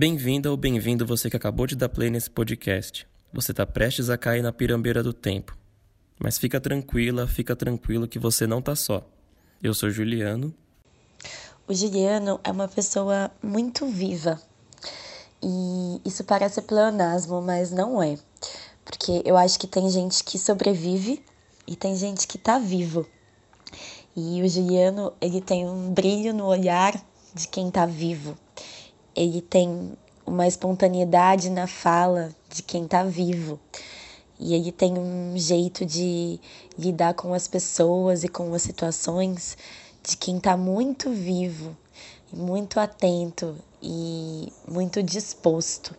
Bem-vinda ou bem-vindo você que acabou de dar play nesse podcast. Você está prestes a cair na pirambeira do tempo. Mas fica tranquila, fica tranquilo que você não tá só. Eu sou Juliano. O Juliano é uma pessoa muito viva. E isso parece pleonasmo, mas não é. Porque eu acho que tem gente que sobrevive e tem gente que tá vivo. E o Juliano, ele tem um brilho no olhar de quem tá vivo ele tem uma espontaneidade na fala de quem está vivo. E ele tem um jeito de lidar com as pessoas e com as situações de quem está muito vivo, muito atento e muito disposto.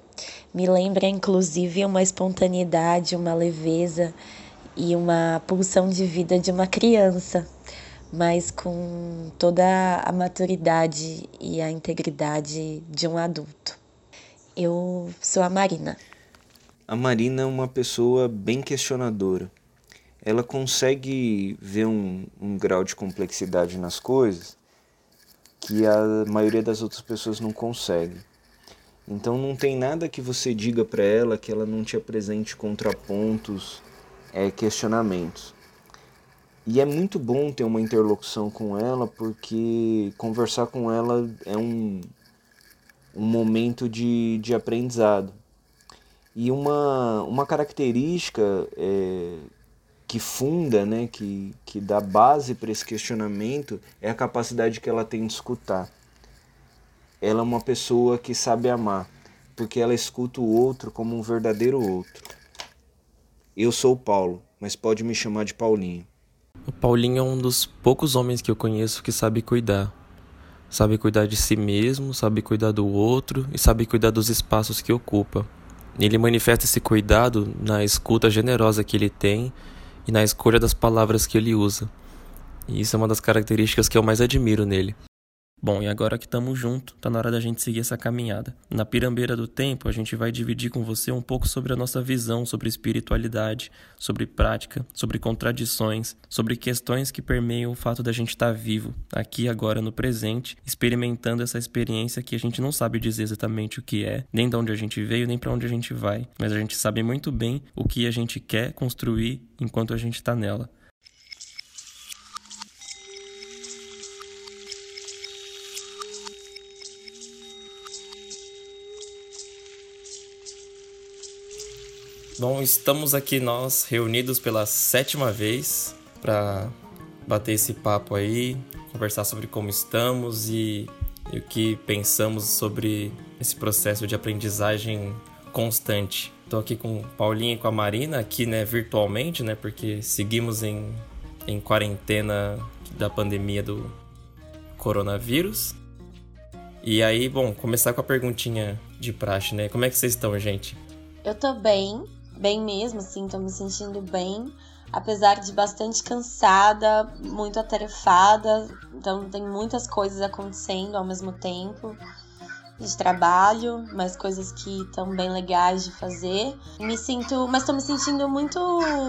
Me lembra, inclusive, uma espontaneidade, uma leveza e uma pulsão de vida de uma criança mas com toda a maturidade e a integridade de um adulto. Eu sou a Marina. A Marina é uma pessoa bem questionadora. Ela consegue ver um, um grau de complexidade nas coisas que a maioria das outras pessoas não consegue. Então não tem nada que você diga para ela que ela não te apresente contrapontos, é, questionamentos. E é muito bom ter uma interlocução com ela, porque conversar com ela é um, um momento de, de aprendizado. E uma, uma característica é, que funda, né, que, que dá base para esse questionamento é a capacidade que ela tem de escutar. Ela é uma pessoa que sabe amar, porque ela escuta o outro como um verdadeiro outro. Eu sou o Paulo, mas pode me chamar de Paulinho. O Paulinho é um dos poucos homens que eu conheço que sabe cuidar. Sabe cuidar de si mesmo, sabe cuidar do outro e sabe cuidar dos espaços que ocupa. Ele manifesta esse cuidado na escuta generosa que ele tem e na escolha das palavras que ele usa. E isso é uma das características que eu mais admiro nele. Bom, e agora que estamos juntos, tá na hora da gente seguir essa caminhada. Na pirambeira do tempo, a gente vai dividir com você um pouco sobre a nossa visão sobre espiritualidade, sobre prática, sobre contradições, sobre questões que permeiam o fato da gente estar tá vivo, aqui agora no presente, experimentando essa experiência que a gente não sabe dizer exatamente o que é, nem de onde a gente veio, nem para onde a gente vai, mas a gente sabe muito bem o que a gente quer construir enquanto a gente está nela. Bom, estamos aqui nós reunidos pela sétima vez para bater esse papo aí, conversar sobre como estamos e, e, o que pensamos sobre esse processo de aprendizagem constante. Estou aqui com o Paulinho e com a Marina, aqui né, virtualmente, né, porque seguimos em, em quarentena da pandemia do coronavírus. E aí, bom, começar com a perguntinha de praxe, né? Como é que vocês estão, gente? Eu tô bem, bem mesmo, assim, tô me sentindo bem, apesar de bastante cansada, muito atarefada, então tem muitas coisas acontecendo ao mesmo tempo de trabalho, mas coisas que estão bem legais de fazer. Me sinto, mas tô me sentindo muito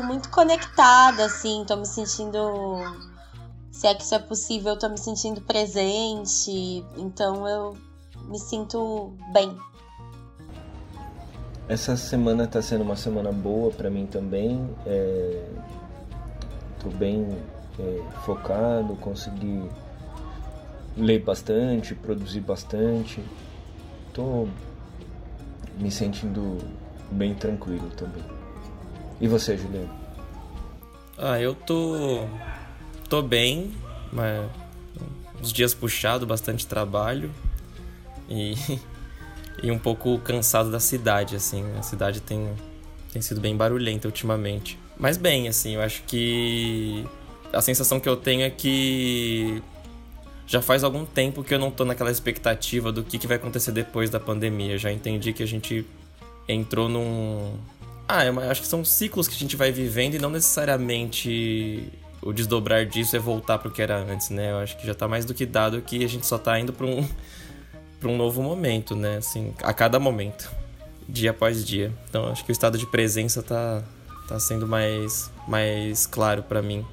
muito conectada assim, tô me sentindo se é que isso é possível, tô me sentindo presente, então eu me sinto bem essa semana está sendo uma semana boa para mim também. Estou é, bem é, focado, consegui ler bastante, produzir bastante. Estou me sentindo bem tranquilo também. E você, Juliano? Ah, eu tô tô bem, mas uns dias puxado, bastante trabalho e e um pouco cansado da cidade, assim. A cidade tem, tem sido bem barulhenta ultimamente. Mas bem, assim, eu acho que a sensação que eu tenho é que já faz algum tempo que eu não tô naquela expectativa do que, que vai acontecer depois da pandemia. Já entendi que a gente entrou num. Ah, eu acho que são ciclos que a gente vai vivendo e não necessariamente o desdobrar disso é voltar pro que era antes, né? Eu acho que já tá mais do que dado que a gente só tá indo pra um para um novo momento, né? Assim, a cada momento, dia após dia. Então, acho que o estado de presença tá, tá sendo mais, mais claro para mim.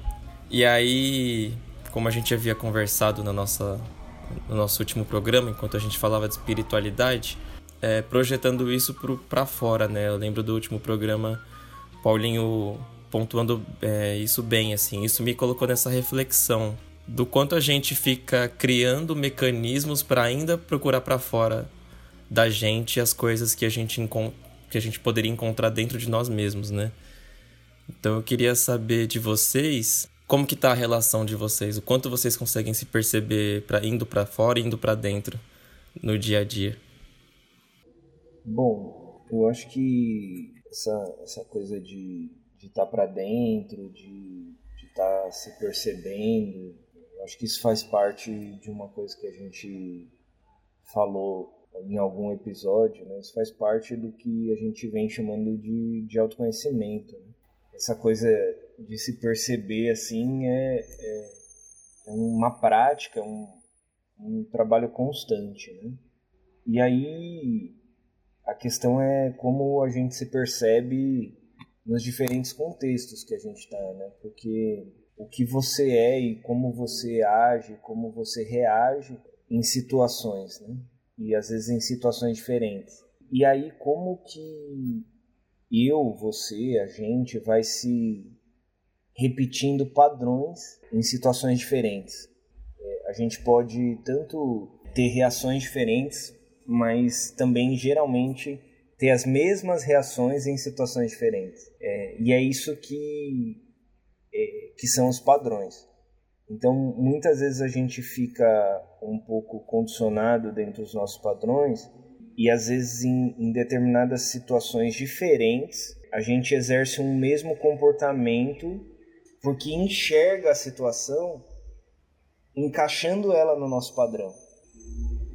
E aí, como a gente havia conversado na nossa, no nosso último programa, enquanto a gente falava de espiritualidade, é, projetando isso para fora, né? Eu lembro do último programa, Paulinho pontuando é, isso bem, assim. Isso me colocou nessa reflexão do quanto a gente fica criando mecanismos para ainda procurar para fora da gente as coisas que a gente que a gente poderia encontrar dentro de nós mesmos, né? Então eu queria saber de vocês como que tá a relação de vocês, o quanto vocês conseguem se perceber para indo para fora e indo para dentro no dia a dia. Bom, eu acho que essa, essa coisa de estar tá para dentro, de estar tá se percebendo, acho que isso faz parte de uma coisa que a gente falou em algum episódio, né? isso faz parte do que a gente vem chamando de, de autoconhecimento. Né? Essa coisa de se perceber assim é, é, é uma prática, um, um trabalho constante. Né? E aí a questão é como a gente se percebe nos diferentes contextos que a gente está, né? Porque o que você é e como você age, como você reage em situações, né? E às vezes em situações diferentes. E aí como que eu, você, a gente vai se repetindo padrões em situações diferentes. É, a gente pode tanto ter reações diferentes mas também geralmente ter as mesmas reações em situações diferentes. É, e é isso que, é, que são os padrões. Então, muitas vezes a gente fica um pouco condicionado dentro dos nossos padrões e às vezes em, em determinadas situações diferentes a gente exerce um mesmo comportamento porque enxerga a situação encaixando ela no nosso padrão.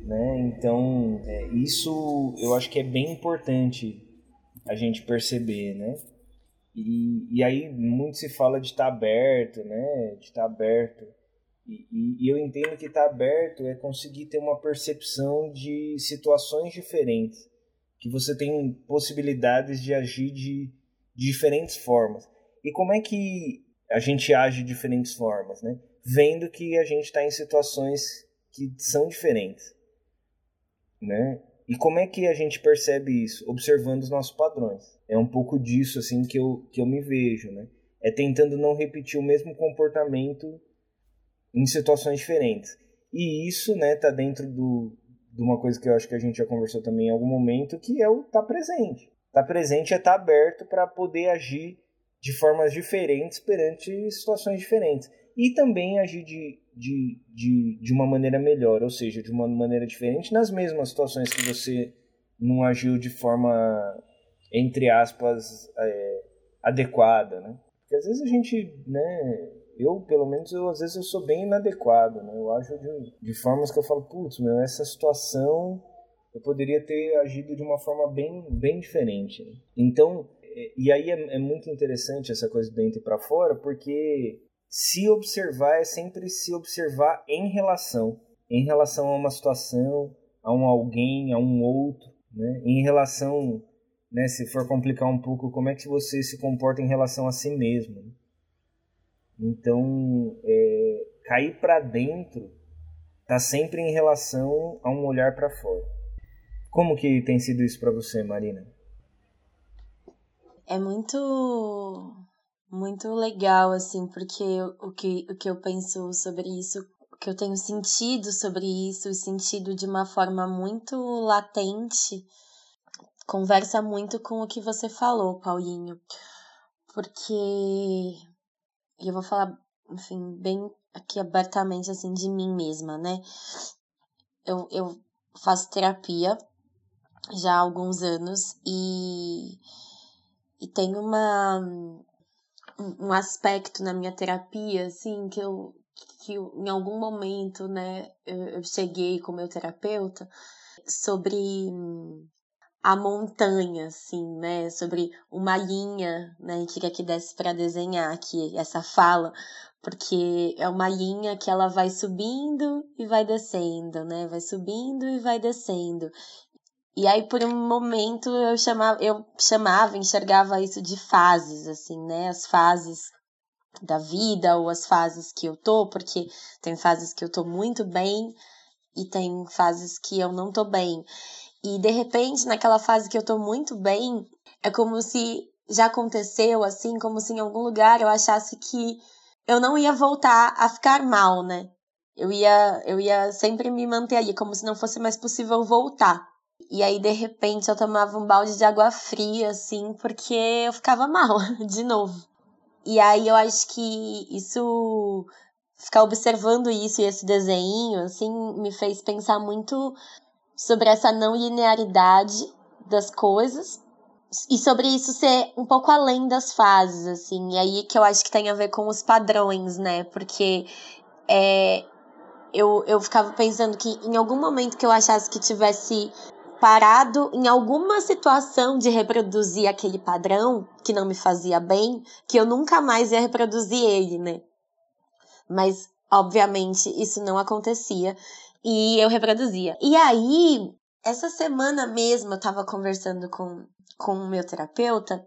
Né? Então, é, isso eu acho que é bem importante a gente perceber, né? E, e aí muito se fala de estar tá aberto, né? De estar tá aberto. E, e, e, eu entendo que estar tá aberto é conseguir ter uma percepção de situações diferentes, que você tem possibilidades de agir de, de diferentes formas. E como é que a gente age de diferentes formas, né? Vendo que a gente está em situações que são diferentes né? E como é que a gente percebe isso? Observando os nossos padrões. É um pouco disso assim que eu, que eu me vejo, né? É tentando não repetir o mesmo comportamento em situações diferentes. E isso, né, tá dentro do, de uma coisa que eu acho que a gente já conversou também em algum momento, que é o tá presente. Tá presente é estar tá aberto para poder agir de formas diferentes perante situações diferentes. E também agir de de, de, de uma maneira melhor, ou seja, de uma maneira diferente nas mesmas situações que você não agiu de forma, entre aspas, é, adequada, né? Porque às vezes a gente, né, eu pelo menos, eu, às vezes eu sou bem inadequado, né? Eu acho de, de formas que eu falo, putz, meu, essa situação eu poderia ter agido de uma forma bem, bem diferente. Né? Então, é, e aí é, é, muito interessante essa coisa de dentro para fora, porque se observar é sempre se observar em relação, em relação a uma situação, a um alguém, a um outro, né? Em relação, né, se for complicar um pouco, como é que você se comporta em relação a si mesmo. Né? Então, é, cair para dentro tá sempre em relação a um olhar para fora. Como que tem sido isso para você, Marina? É muito muito legal, assim, porque o que, o que eu penso sobre isso, o que eu tenho sentido sobre isso, sentido de uma forma muito latente, conversa muito com o que você falou, Paulinho. Porque eu vou falar, enfim, bem aqui abertamente, assim, de mim mesma, né? Eu, eu faço terapia já há alguns anos e, e tenho uma um aspecto na minha terapia, assim, que eu, que eu, em algum momento, né, eu, cheguei com meu terapeuta sobre a montanha, assim, né, sobre uma linha, né, a gente quer que desse para desenhar aqui essa fala, porque é uma linha que ela vai subindo e vai descendo, né, vai subindo e vai descendo. E aí, por um momento, eu chamava, eu chamava, enxergava isso de fases, assim, né? As fases da vida ou as fases que eu tô, porque tem fases que eu tô muito bem e tem fases que eu não tô bem. E de repente, naquela fase que eu tô muito bem, é como se já aconteceu assim, como se em algum lugar eu achasse que eu não ia voltar a ficar mal, né? Eu ia, eu ia sempre me manter ali, como se não fosse mais possível voltar. E aí, de repente, eu tomava um balde de água fria, assim, porque eu ficava mal, de novo. E aí eu acho que isso. Ficar observando isso e esse desenho, assim, me fez pensar muito sobre essa não linearidade das coisas e sobre isso ser um pouco além das fases, assim. E aí que eu acho que tem a ver com os padrões, né? Porque é, eu, eu ficava pensando que em algum momento que eu achasse que tivesse parado em alguma situação de reproduzir aquele padrão que não me fazia bem, que eu nunca mais ia reproduzir ele, né? Mas, obviamente, isso não acontecia e eu reproduzia. E aí, essa semana mesmo eu tava conversando com, com o meu terapeuta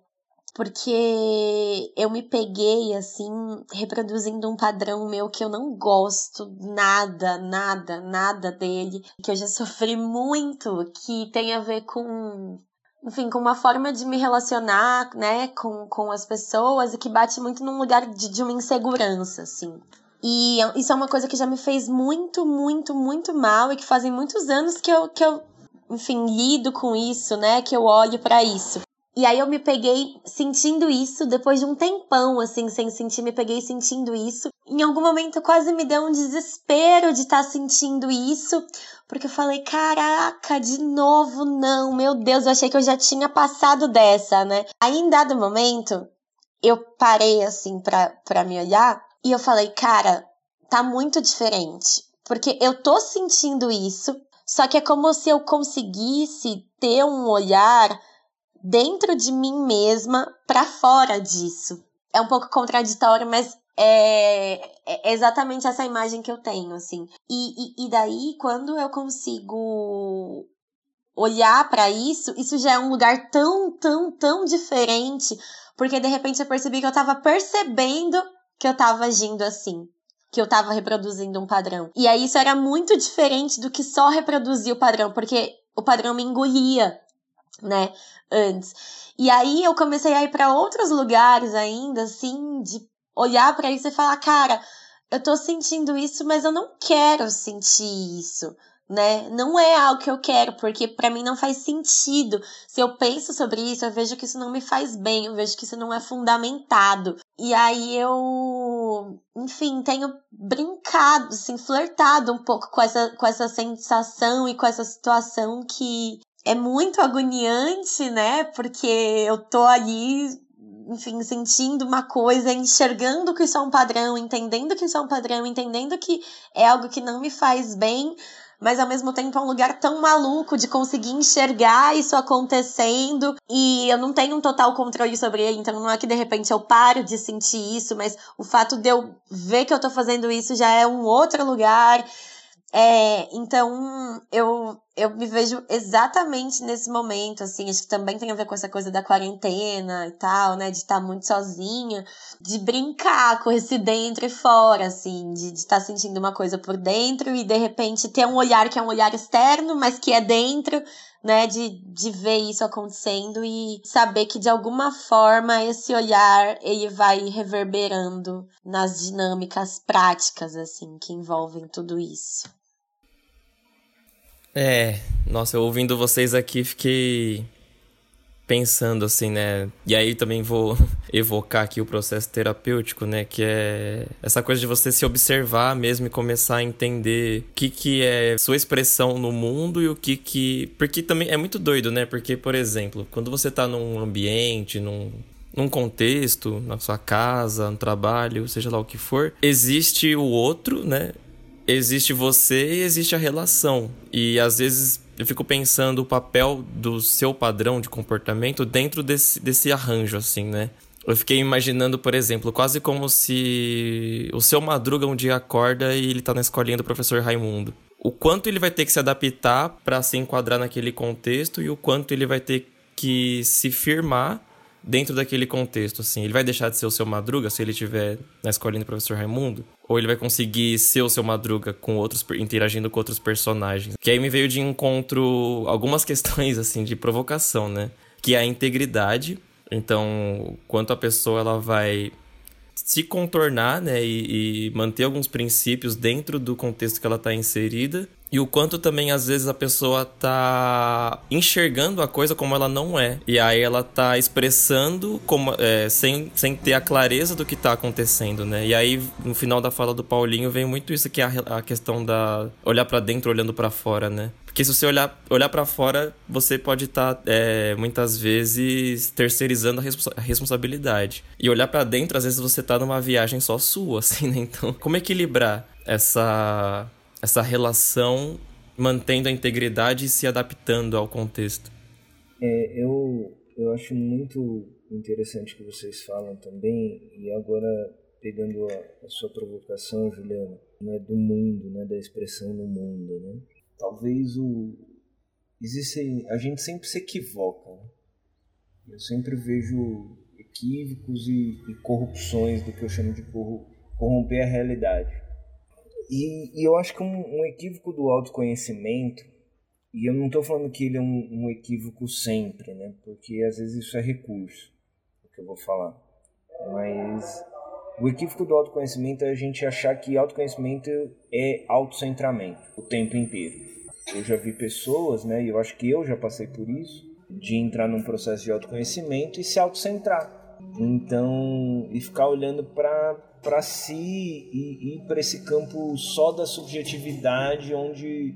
porque eu me peguei assim reproduzindo um padrão meu que eu não gosto nada, nada, nada dele, que eu já sofri muito, que tem a ver com enfim, com uma forma de me relacionar, né, com, com as pessoas e que bate muito num lugar de, de uma insegurança, assim. E isso é uma coisa que já me fez muito, muito, muito mal e que fazem muitos anos que eu, que eu enfim, lido com isso, né, que eu olho para isso. E aí eu me peguei sentindo isso depois de um tempão, assim, sem sentir, me peguei sentindo isso. Em algum momento quase me deu um desespero de estar tá sentindo isso, porque eu falei, caraca, de novo não, meu Deus, eu achei que eu já tinha passado dessa, né? Aí em dado momento, eu parei assim pra, pra me olhar e eu falei, cara, tá muito diferente. Porque eu tô sentindo isso, só que é como se eu conseguisse ter um olhar dentro de mim mesma para fora disso. É um pouco contraditório, mas é, é, exatamente essa imagem que eu tenho, assim. E, e, e daí, quando eu consigo olhar para isso, isso já é um lugar tão, tão, tão diferente, porque de repente eu percebi que eu tava percebendo que eu tava agindo assim. Que eu tava reproduzindo um padrão. E aí isso era muito diferente do que só reproduzir o padrão, porque o padrão me engolia né, antes. E aí eu comecei a ir para outros lugares ainda, assim, de olhar para isso e falar, cara, eu tô sentindo isso, mas eu não quero sentir isso, né? Não é algo que eu quero, porque para mim não faz sentido. Se eu penso sobre isso, eu vejo que isso não me faz bem, eu vejo que isso não é fundamentado. E aí eu, enfim, tenho brincado, assim, flertado um pouco com essa, com essa sensação e com essa situação que é muito agoniante, né? Porque eu tô ali, enfim, sentindo uma coisa, enxergando que isso é um padrão, entendendo que isso é um padrão, entendendo que é algo que não me faz bem, mas ao mesmo tempo é um lugar tão maluco de conseguir enxergar isso acontecendo e eu não tenho um total controle sobre ele, então não é que de repente eu paro de sentir isso, mas o fato de eu ver que eu tô fazendo isso já é um outro lugar. É, então eu, eu me vejo exatamente nesse momento, assim, acho que também tem a ver com essa coisa da quarentena e tal, né, de estar muito sozinha, de brincar com esse dentro e fora, assim, de estar sentindo uma coisa por dentro e de repente ter um olhar que é um olhar externo, mas que é dentro, né, de, de ver isso acontecendo e saber que de alguma forma esse olhar ele vai reverberando nas dinâmicas práticas, assim, que envolvem tudo isso. É, nossa, eu ouvindo vocês aqui fiquei pensando assim, né? E aí também vou evocar aqui o processo terapêutico, né? Que é essa coisa de você se observar mesmo e começar a entender o que, que é sua expressão no mundo e o que que. Porque também é muito doido, né? Porque, por exemplo, quando você tá num ambiente, num, num contexto, na sua casa, no trabalho, seja lá o que for, existe o outro, né? Existe você e existe a relação. E às vezes eu fico pensando o papel do seu padrão de comportamento dentro desse, desse arranjo, assim, né? Eu fiquei imaginando, por exemplo, quase como se o seu Madruga um dia acorda e ele tá na escolinha do professor Raimundo. O quanto ele vai ter que se adaptar para se enquadrar naquele contexto e o quanto ele vai ter que se firmar dentro daquele contexto, assim. Ele vai deixar de ser o seu Madruga se ele estiver na escolinha do professor Raimundo? Ou ele vai conseguir ser o seu Madruga com outros interagindo com outros personagens. Que aí me veio de encontro algumas questões assim de provocação, né? Que é a integridade. Então, quanto a pessoa ela vai se contornar, né, e, e manter alguns princípios dentro do contexto que ela está inserida e o quanto também, às vezes, a pessoa tá enxergando a coisa como ela não é. E aí ela tá expressando como, é, sem, sem ter a clareza do que tá acontecendo, né? E aí, no final da fala do Paulinho, vem muito isso que é a, a questão da olhar para dentro olhando para fora, né? Porque se você olhar, olhar para fora, você pode estar, tá, é, muitas vezes, terceirizando a, responsa a responsabilidade. E olhar para dentro, às vezes, você tá numa viagem só sua, assim, né? Então, como equilibrar essa essa relação mantendo a integridade e se adaptando ao contexto. É, eu, eu acho muito interessante que vocês falam também, e agora pegando a, a sua provocação, Juliana, né, do mundo, né, da expressão no mundo, né? Talvez o existe a gente sempre se equivoca. Né? Eu sempre vejo equívocos e, e corrupções do que eu chamo de corromper a realidade. E, e eu acho que um, um, equívoco do autoconhecimento, e eu não estou falando que ele é um, um, equívoco sempre, né? Porque às vezes isso é recurso, o que eu vou falar. Mas o equívoco do autoconhecimento é a gente achar que autoconhecimento é autocentramento o tempo inteiro. Eu já vi pessoas, né? E eu acho que eu já passei por isso, de entrar num processo de autoconhecimento e se autocentrar. Então, e ficar olhando para para si e para esse campo só da subjetividade, onde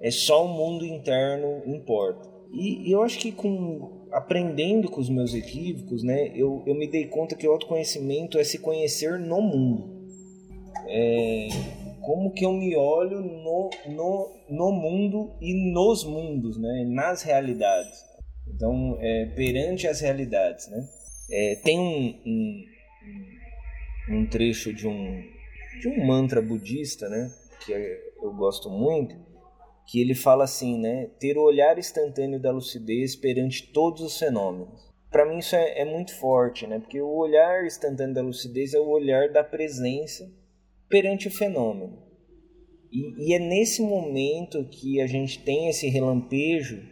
é só o mundo interno importa. E, e, eu acho que com aprendendo com os meus equívocos, né, eu, eu me dei conta que o autoconhecimento é se conhecer no mundo. É, como que eu me olho no, no, no mundo e nos mundos, né, nas realidades. Então, é, perante as realidades, né? É, tem um, um, um trecho de um, de um mantra budista, né? Que eu gosto muito, que ele fala assim, né? Ter o olhar instantâneo da lucidez perante todos os fenômenos. Para mim isso é, é, muito forte, né? Porque o olhar instantâneo da lucidez é o olhar da presença perante o fenômeno. E, e é nesse momento que a gente tem esse relampejo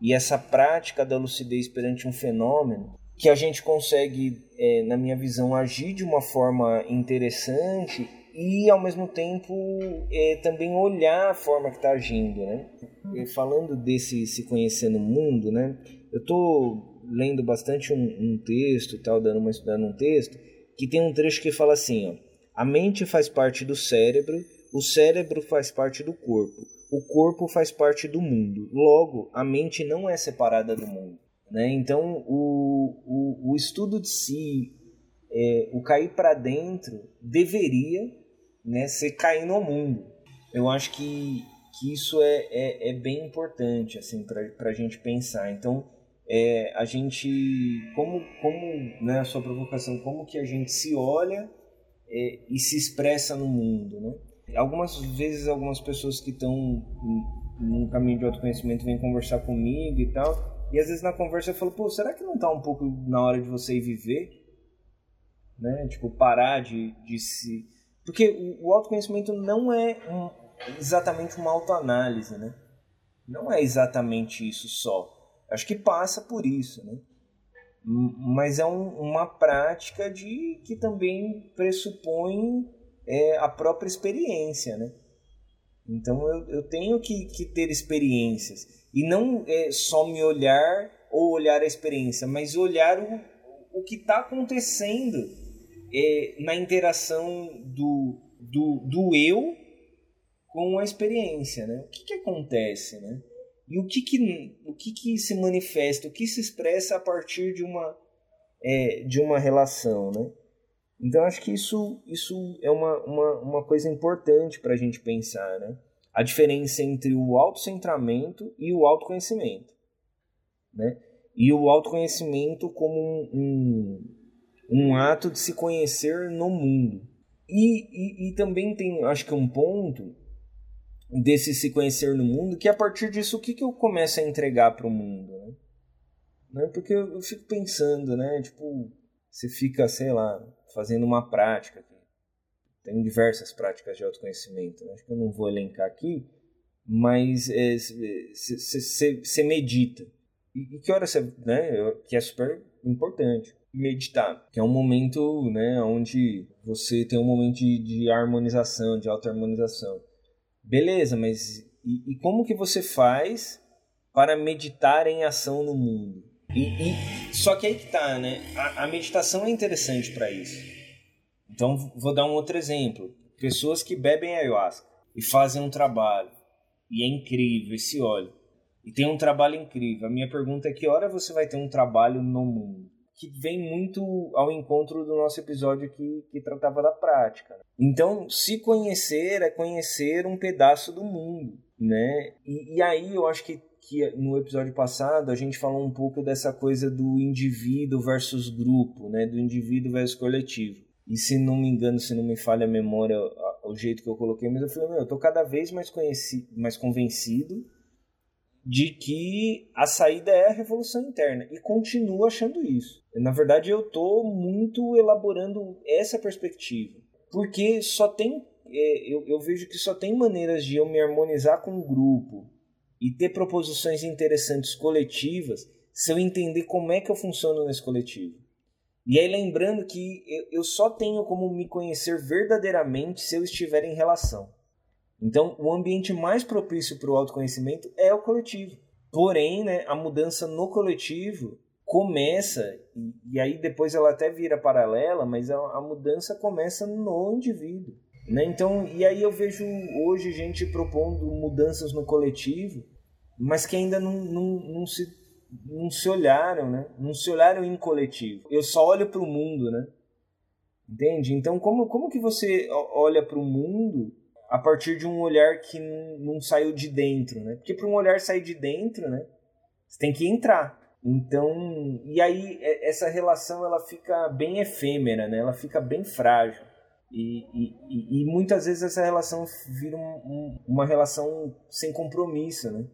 e essa prática da lucidez perante um fenômeno que a gente consegue, é, na minha visão, agir de uma forma interessante e ao mesmo tempo é, também olhar a forma que está agindo, né? E falando desse se conhecer no mundo, né? Eu estou lendo bastante um, um texto, tal, dando uma estudando um texto que tem um trecho que fala assim, ó, a mente faz parte do cérebro, o cérebro faz parte do corpo, o corpo faz parte do mundo. Logo, a mente não é separada do mundo. Né? Então, o, o, o estudo de si, é, o cair para dentro, deveria né, ser cair no mundo. Eu acho que, que isso é, é, é bem importante assim, para a gente pensar. Então, é, a gente, como, como né, a sua provocação, como que a gente se olha é, e se expressa no mundo. Né? Algumas vezes, algumas pessoas que estão num caminho de autoconhecimento vêm conversar comigo e tal, e às vezes na conversa eu falo, pô, será que não tá um pouco na hora de você ir viver? Né? Tipo, parar de, de se. Porque o, o autoconhecimento não é um, exatamente uma autoanálise, né? Não é exatamente isso só. Acho que passa por isso, né? Mas é um, uma prática de que também pressupõe é, a própria experiência, né? Então eu, eu tenho que, que ter experiências. E não é só me olhar ou olhar a experiência, mas olhar o, o que está acontecendo é, na interação do, do, do eu com a experiência. Né? O que, que acontece? Né? E o que, que, o que, que se manifesta, o que se expressa a partir de uma, é, de uma relação. Né? Então acho que isso, isso é uma, uma, uma coisa importante para a gente pensar. Né? a diferença entre o autocentramento e o autoconhecimento. Né? E o autoconhecimento como um, um, um ato de se conhecer no mundo. E, e, e, também tem, acho que um ponto desse se conhecer no mundo, que a partir disso, o que, que eu começo a entregar para o mundo? Né? né? Porque eu, eu, fico pensando, né? Tipo, você fica, sei lá, fazendo uma prática Tem diversas práticas de autoconhecimento. Né? Acho que eu não vou elencar aqui, mas você é, medita. E, e, que hora você. Né, que é super importante. Meditar, que é um momento né, onde você tem um momento de, de harmonização, de auto-harmonização. Beleza, mas e, e, como que você faz para meditar em ação no mundo? E, e só que aí que tá, né? A, a meditação é interessante para isso. Então vou dar um outro exemplo. Pessoas que bebem ayahuasca e fazem um trabalho e é incrível esse óleo e tem um trabalho incrível. A minha pergunta é que hora você vai ter um trabalho no mundo? Que vem muito ao encontro do nosso episódio que, que tratava da prática. Então, se conhecer é conhecer um pedaço do mundo, né? E, e aí eu acho que, que no episódio passado a gente falou um pouco dessa coisa do indivíduo versus grupo, né? Do indivíduo versus coletivo. E se não me engano, se não me falha a memória, o jeito que eu coloquei, mas eu falei, meu, eu tô cada vez mais, conhecido, mais convencido de que a saída é a revolução interna e continuo achando isso. Na verdade, eu estou muito elaborando essa perspectiva, porque só tem é, eu, eu vejo que só tem maneiras de eu me harmonizar com o grupo e ter proposições interessantes coletivas se eu entender como é que eu funciono nesse coletivo. E aí lembrando que eu, só tenho como me conhecer verdadeiramente se eu estiver em relação. Então, o ambiente mais propício para o autoconhecimento é o coletivo. Porém, né, a mudança no coletivo começa, e, aí depois ela até vira paralela, mas a mudança começa no indivíduo. Né? Então, e aí eu vejo hoje gente propondo mudanças no coletivo, mas que ainda não, não, não, se, não se olharam, né? não se olharam em coletivo. Eu só olho para o mundo, né? Entende? Então, como, como que você olha para o mundo a partir de um olhar que não saiu de dentro, né? Porque para um olhar sair de dentro, né? Você tem que entrar. Então, e aí é, essa relação ela fica bem efêmera, né? Ela fica bem frágil. E, e, e muitas vezes essa relação vira um, um, uma relação sem compromisso, né?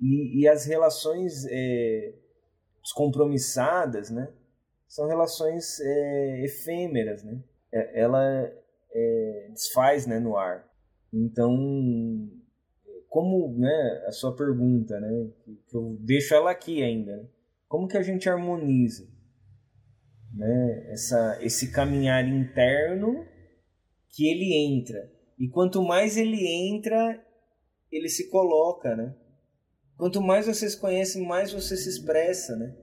E, e as relações é, descompromissadas, né? São relações é, efêmeras, né? É, ela é, desfaz né, no ar. Então, como, né, a sua pergunta, né, que eu deixo ela aqui ainda, né? como que a gente harmoniza, né, essa, esse caminhar interno que ele entra e quanto mais ele entra, ele se coloca, né? Quanto mais você se conhece, mais você se expressa, né?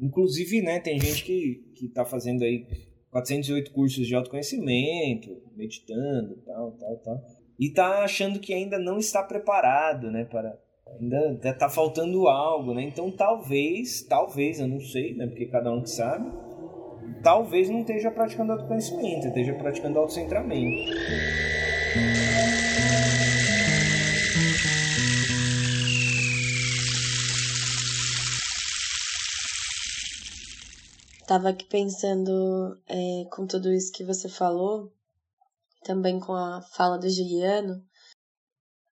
Inclusive, né, tem gente que, que tá fazendo aí 408 cursos de autoconhecimento, meditando, tal, tal, tal e tá achando que ainda não está preparado, né, para ainda está faltando algo, né? Então talvez, talvez, eu não sei, né, porque cada um que sabe, talvez não esteja praticando autoconhecimento, esteja praticando autocentramento. Tava aqui pensando é, com tudo isso que você falou, também com a fala do Juliano,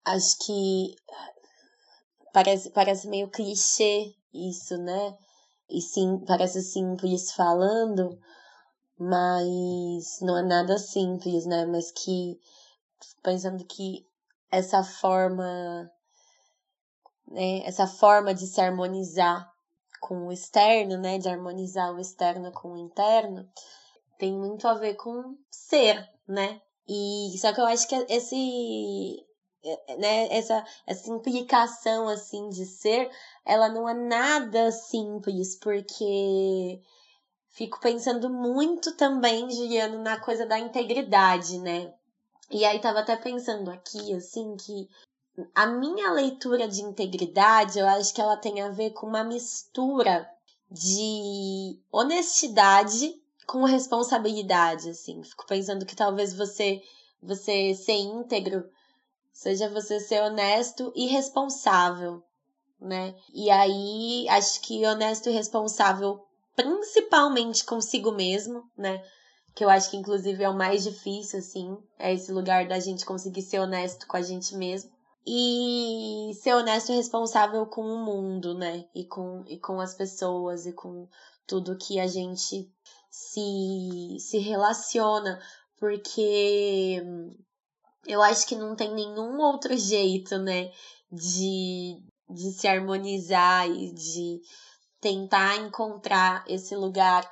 acho que parece, parece meio clichê isso, né? E sim, parece simples falando, mas não é nada simples, né? Mas que pensando que essa forma, né, essa forma de se harmonizar com o externo, né, de harmonizar o externo com o interno, tem muito a ver com ser, né? E só que eu acho que esse né, essa, essa implicação assim de ser, ela não é nada simples, porque fico pensando muito também, Juliano, na coisa da integridade, né? E aí tava até pensando aqui, assim, que a minha leitura de integridade, eu acho que ela tem a ver com uma mistura de honestidade com responsabilidade, assim. Fico pensando que talvez você você ser íntegro seja você ser honesto e responsável, né? E aí acho que honesto e responsável principalmente consigo mesmo, né? Que eu acho que inclusive é o mais difícil assim, é esse lugar da gente conseguir ser honesto com a gente mesmo. E ser honesto e responsável com o mundo, né? E com, e com as pessoas e com tudo que a gente se, se relaciona, porque eu acho que não tem nenhum outro jeito, né, de, de se harmonizar e de tentar encontrar esse lugar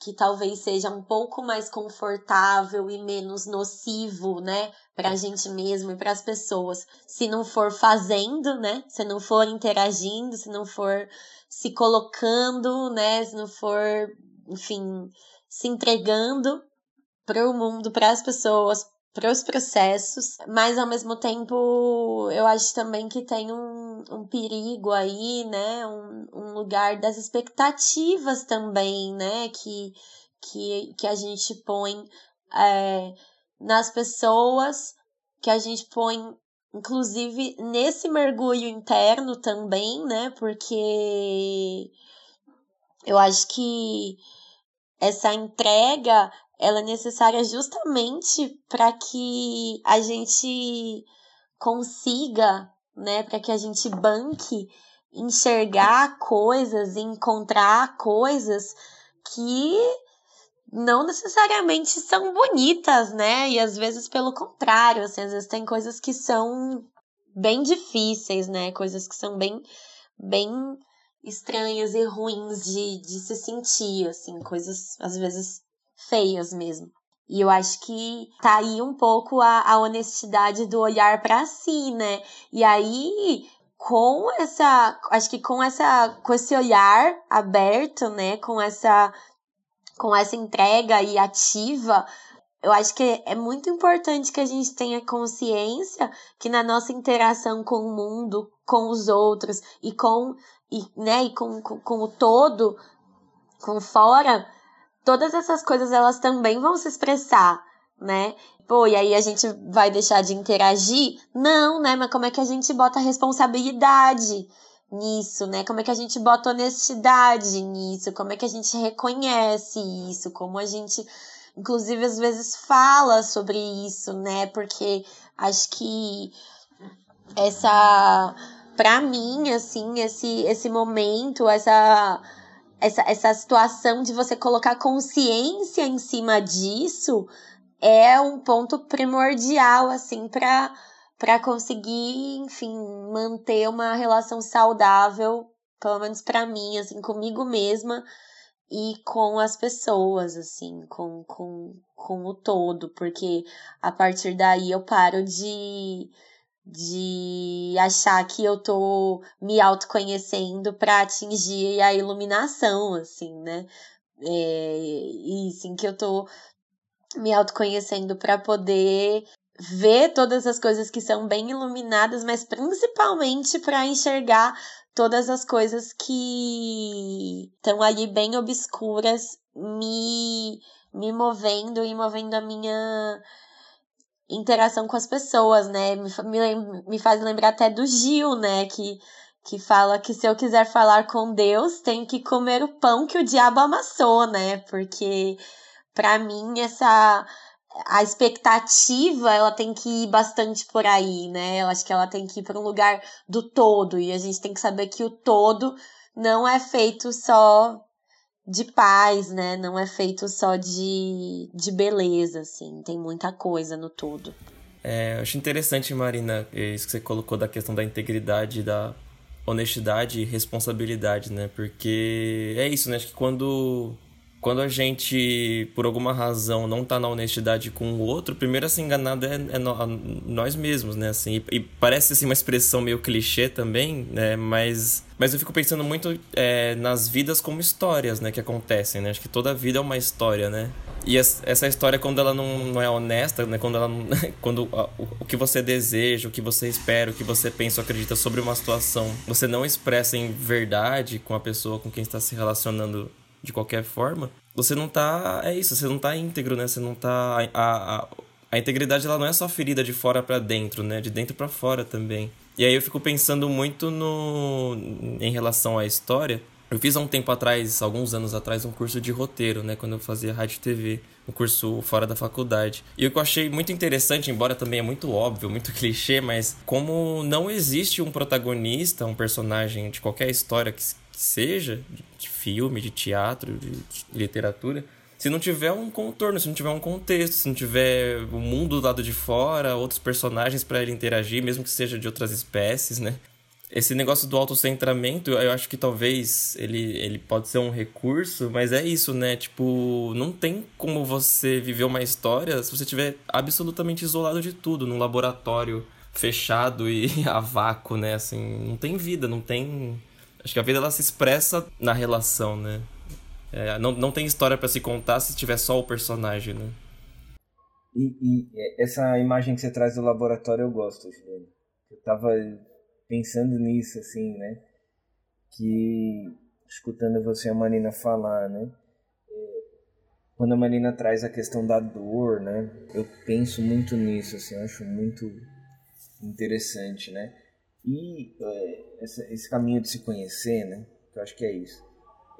que talvez seja um pouco mais confortável e menos nocivo, né, para a gente mesmo e para as pessoas. Se não for fazendo, né, se não for interagindo, se não for se colocando, né, se não for, enfim, se entregando para o mundo, para as pessoas, para os processos, mas ao mesmo tempo eu acho também que tem um, um perigo aí, né? Um, um lugar das expectativas também, né? Que, que, que a gente põe é, nas pessoas, que a gente põe, inclusive, nesse mergulho interno também, né? Porque eu acho que essa entrega ela é necessária justamente para que a gente consiga, né, para que a gente banque enxergar coisas, encontrar coisas que não necessariamente são bonitas, né? E às vezes pelo contrário, assim, às vezes tem coisas que são bem difíceis, né? Coisas que são bem bem estranhas e ruins de, de se sentir, assim, coisas às vezes feias mesmo. E eu acho que tá aí um pouco a, a honestidade do olhar para si, né? E aí, com essa, acho que com essa, com esse olhar aberto, né, com essa com essa entrega e ativa, eu acho que é muito importante que a gente tenha consciência que na nossa interação com o mundo, com os outros e com e, né, e com, com, com o todo, com fora, todas essas coisas elas também vão se expressar, né? Pô, e aí a gente vai deixar de interagir? Não, né? Mas como é que a gente bota responsabilidade nisso, né? Como é que a gente bota honestidade nisso? Como é que a gente reconhece isso? Como a gente, inclusive, às vezes fala sobre isso, né? Porque acho que essa, pra mim, assim, esse, esse momento, essa essa, essa situação de você colocar consciência em cima disso é um ponto primordial, assim, para para conseguir, enfim, manter uma relação saudável, pelo menos para mim, assim, comigo mesma e com as pessoas, assim, com, com, com o todo, porque a partir daí eu paro de de achar que eu tô me autoconhecendo para atingir a iluminação, assim, né? É, e sim que eu tô me autoconhecendo para poder ver todas as coisas que são bem iluminadas, mas principalmente para enxergar todas as coisas que estão ali bem obscuras, me me movendo e movendo a minha interação com as pessoas, né? Me, me, me faz lembrar até do Gil, né? Que, que fala que se eu quiser falar com Deus, tenho que comer o pão que o diabo amassou, né? Porque para mim essa a expectativa ela tem que ir bastante por aí, né? Eu acho que ela tem que ir para um lugar do todo e a gente tem que saber que o todo não é feito só de paz, né? Não é feito só de, de beleza, assim. Tem muita coisa no todo. É, eu acho interessante, Marina, isso que você colocou da questão da integridade, da honestidade e responsabilidade, né? Porque é isso, né? Acho que quando quando a gente, por alguma razão, não tá na honestidade com o outro, primeiro a ser enganado é, é nós mesmos, né? Assim, e, e, parece assim, uma expressão meio clichê também, né? Mas, mas eu fico pensando muito é, nas vidas como histórias, né? Que acontecem, né? Acho que toda vida é uma história, né? E essa história, quando ela não, não é honesta, né? Quando, ela quando o, o que você deseja, o que você espera, o que você pensa ou acredita sobre uma situação, você não expressa em verdade com a pessoa com quem está se relacionando de qualquer forma, você não tá. É isso, você não tá íntegro, né? Você não tá. A, a, a integridade ela não é só ferida de fora para dentro, né? De dentro para fora também. E aí eu fico pensando muito no em relação à história. Eu fiz há um tempo atrás, alguns anos atrás, um curso de roteiro, né? Quando eu fazia rádio e TV, um curso fora da faculdade. E o que eu achei muito interessante, embora também é muito óbvio, muito clichê, mas como não existe um protagonista, um personagem de qualquer história que, que seja, de filme, de teatro, de, literatura, se não tiver um contorno, se não tiver um contexto, se não tiver o mundo do lado de fora, outros personagens para ele interagir, mesmo que seja de outras espécies, né? Esse negócio do autocentramento, eu acho que talvez ele, ele pode ser um recurso, mas é isso, né? Tipo, não tem como você viver uma história se você estiver absolutamente isolado de tudo, num laboratório fechado e a vácuo, né? Assim, não tem vida, não tem. Acho que a vida ela se expressa na relação, né? É, não, não tem história para se contar se tiver só o personagem, né? E, e, essa imagem que você traz do laboratório eu gosto, Juliano. Eu tava pensando nisso, assim, né? Que, escutando você a Marina falar, né? É, quando a Marina traz a questão da dor, né? Eu penso muito nisso, assim, eu acho muito interessante, né? E é, esse, esse caminho de se conhecer, né? Que eu acho que é isso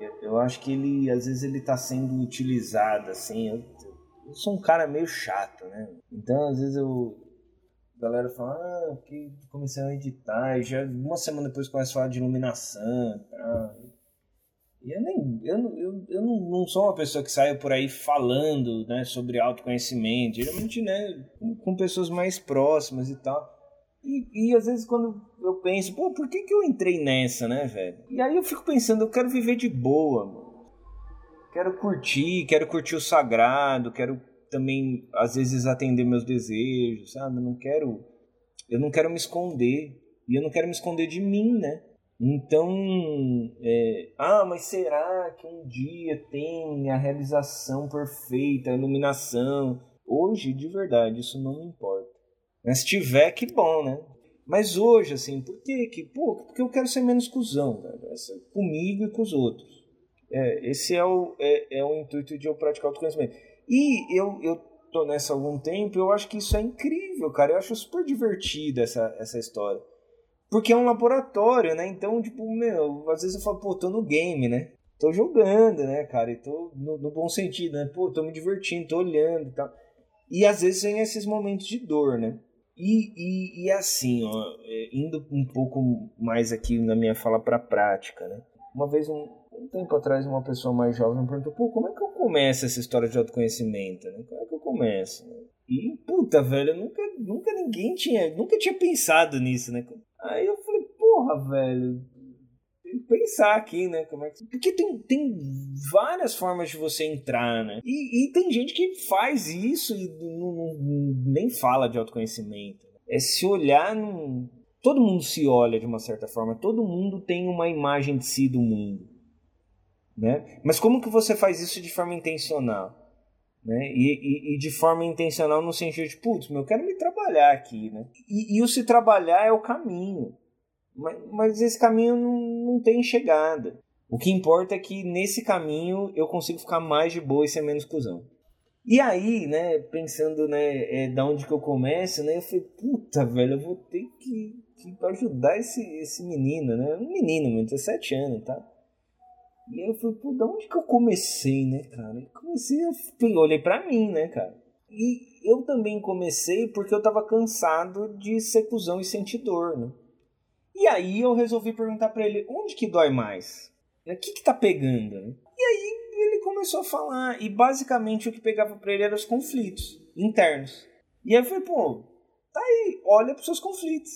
eu, eu acho que ele, às vezes, ele tá sendo utilizado, assim. Eu, eu sou um cara meio chato, né? Então, às vezes, eu. A galera fala, ah, porque comecei a editar, e já uma semana depois começa a falar de iluminação e tal. E eu nem. Eu, eu, eu não, sou uma pessoa que saia por aí falando né, sobre autoconhecimento. Geralmente, né, com pessoas mais próximas e tal. E, e às vezes quando eu penso, pô, por que, que eu entrei nessa, né, velho? E aí eu fico pensando, eu quero viver de boa, mano. Quero curtir, quero curtir o sagrado, quero também, às vezes, atender meus desejos, sabe? Eu não quero. Eu não quero me esconder. E eu não quero me esconder de mim, né? Então, é, ah, mas será que um dia tem a realização perfeita, a iluminação? Hoje, de verdade, isso não me importa. Mas se tiver, que bom, né? Mas hoje, assim, por quê? Que, pô, porque eu quero ser menos cuzão, velho. Comigo e com os outros. É, esse é o, é, é o intuito de eu praticar autoconhecimento. E eu, eu tô nessa há algum tempo, eu acho que isso é incrível, cara. Eu acho super divertido essa, essa história. Porque é um laboratório, né? Então, tipo, meu, às vezes eu falo, pô, tô no game, né? Tô jogando, né, cara? E tô no, no bom sentido, né? Pô, tô me divertindo, tô olhando e tal. E às vezes vem esses momentos de dor, né? E, e, e assim, ó, é, indo um pouco mais aqui na minha fala para prática, né? Uma vez, um, um tempo atrás, uma pessoa mais jovem me perguntou, pô, como é que eu começo essa história de autoconhecimento, né? Como é que eu começo? E, puta, velho, nunca, nunca ninguém tinha, nunca tinha pensado nisso, né? Aí eu falei, porra, velho, pensar aqui, né? Como é que... Porque tem, tem várias formas de você entrar, né? E, e tem gente que faz isso e não, não, nem fala de autoconhecimento. É se olhar num... Todo mundo se olha de uma certa forma, todo mundo tem uma imagem de si do mundo. Né? Mas como que você faz isso de forma intencional? Né? E, e, e, de forma intencional no sentido de, putz, eu quero me trabalhar aqui, né? E, e o se trabalhar é o caminho. Mas, mas esse caminho não, não tem chegada. O que importa é que nesse caminho eu consigo ficar mais de boa e ser menos cuzão. E aí, né, pensando, né, é, da onde que eu começo, né, eu falei, puta, velho, eu vou ter que, que ajudar esse, esse menino, né, um menino, 17 anos, tá? E aí eu falei, pô, da onde que eu comecei, né, cara? Eu comecei, a... olhei pra mim, né, cara? E eu também comecei porque eu tava cansado de ser cuzão e sentir dor, né? E aí eu resolvi perguntar para ele, onde que dói mais? O que que tá pegando? E aí ele começou a falar, e basicamente o que pegava para ele eram os conflitos internos. E aí eu falei, pô, tá aí, olha pros seus conflitos.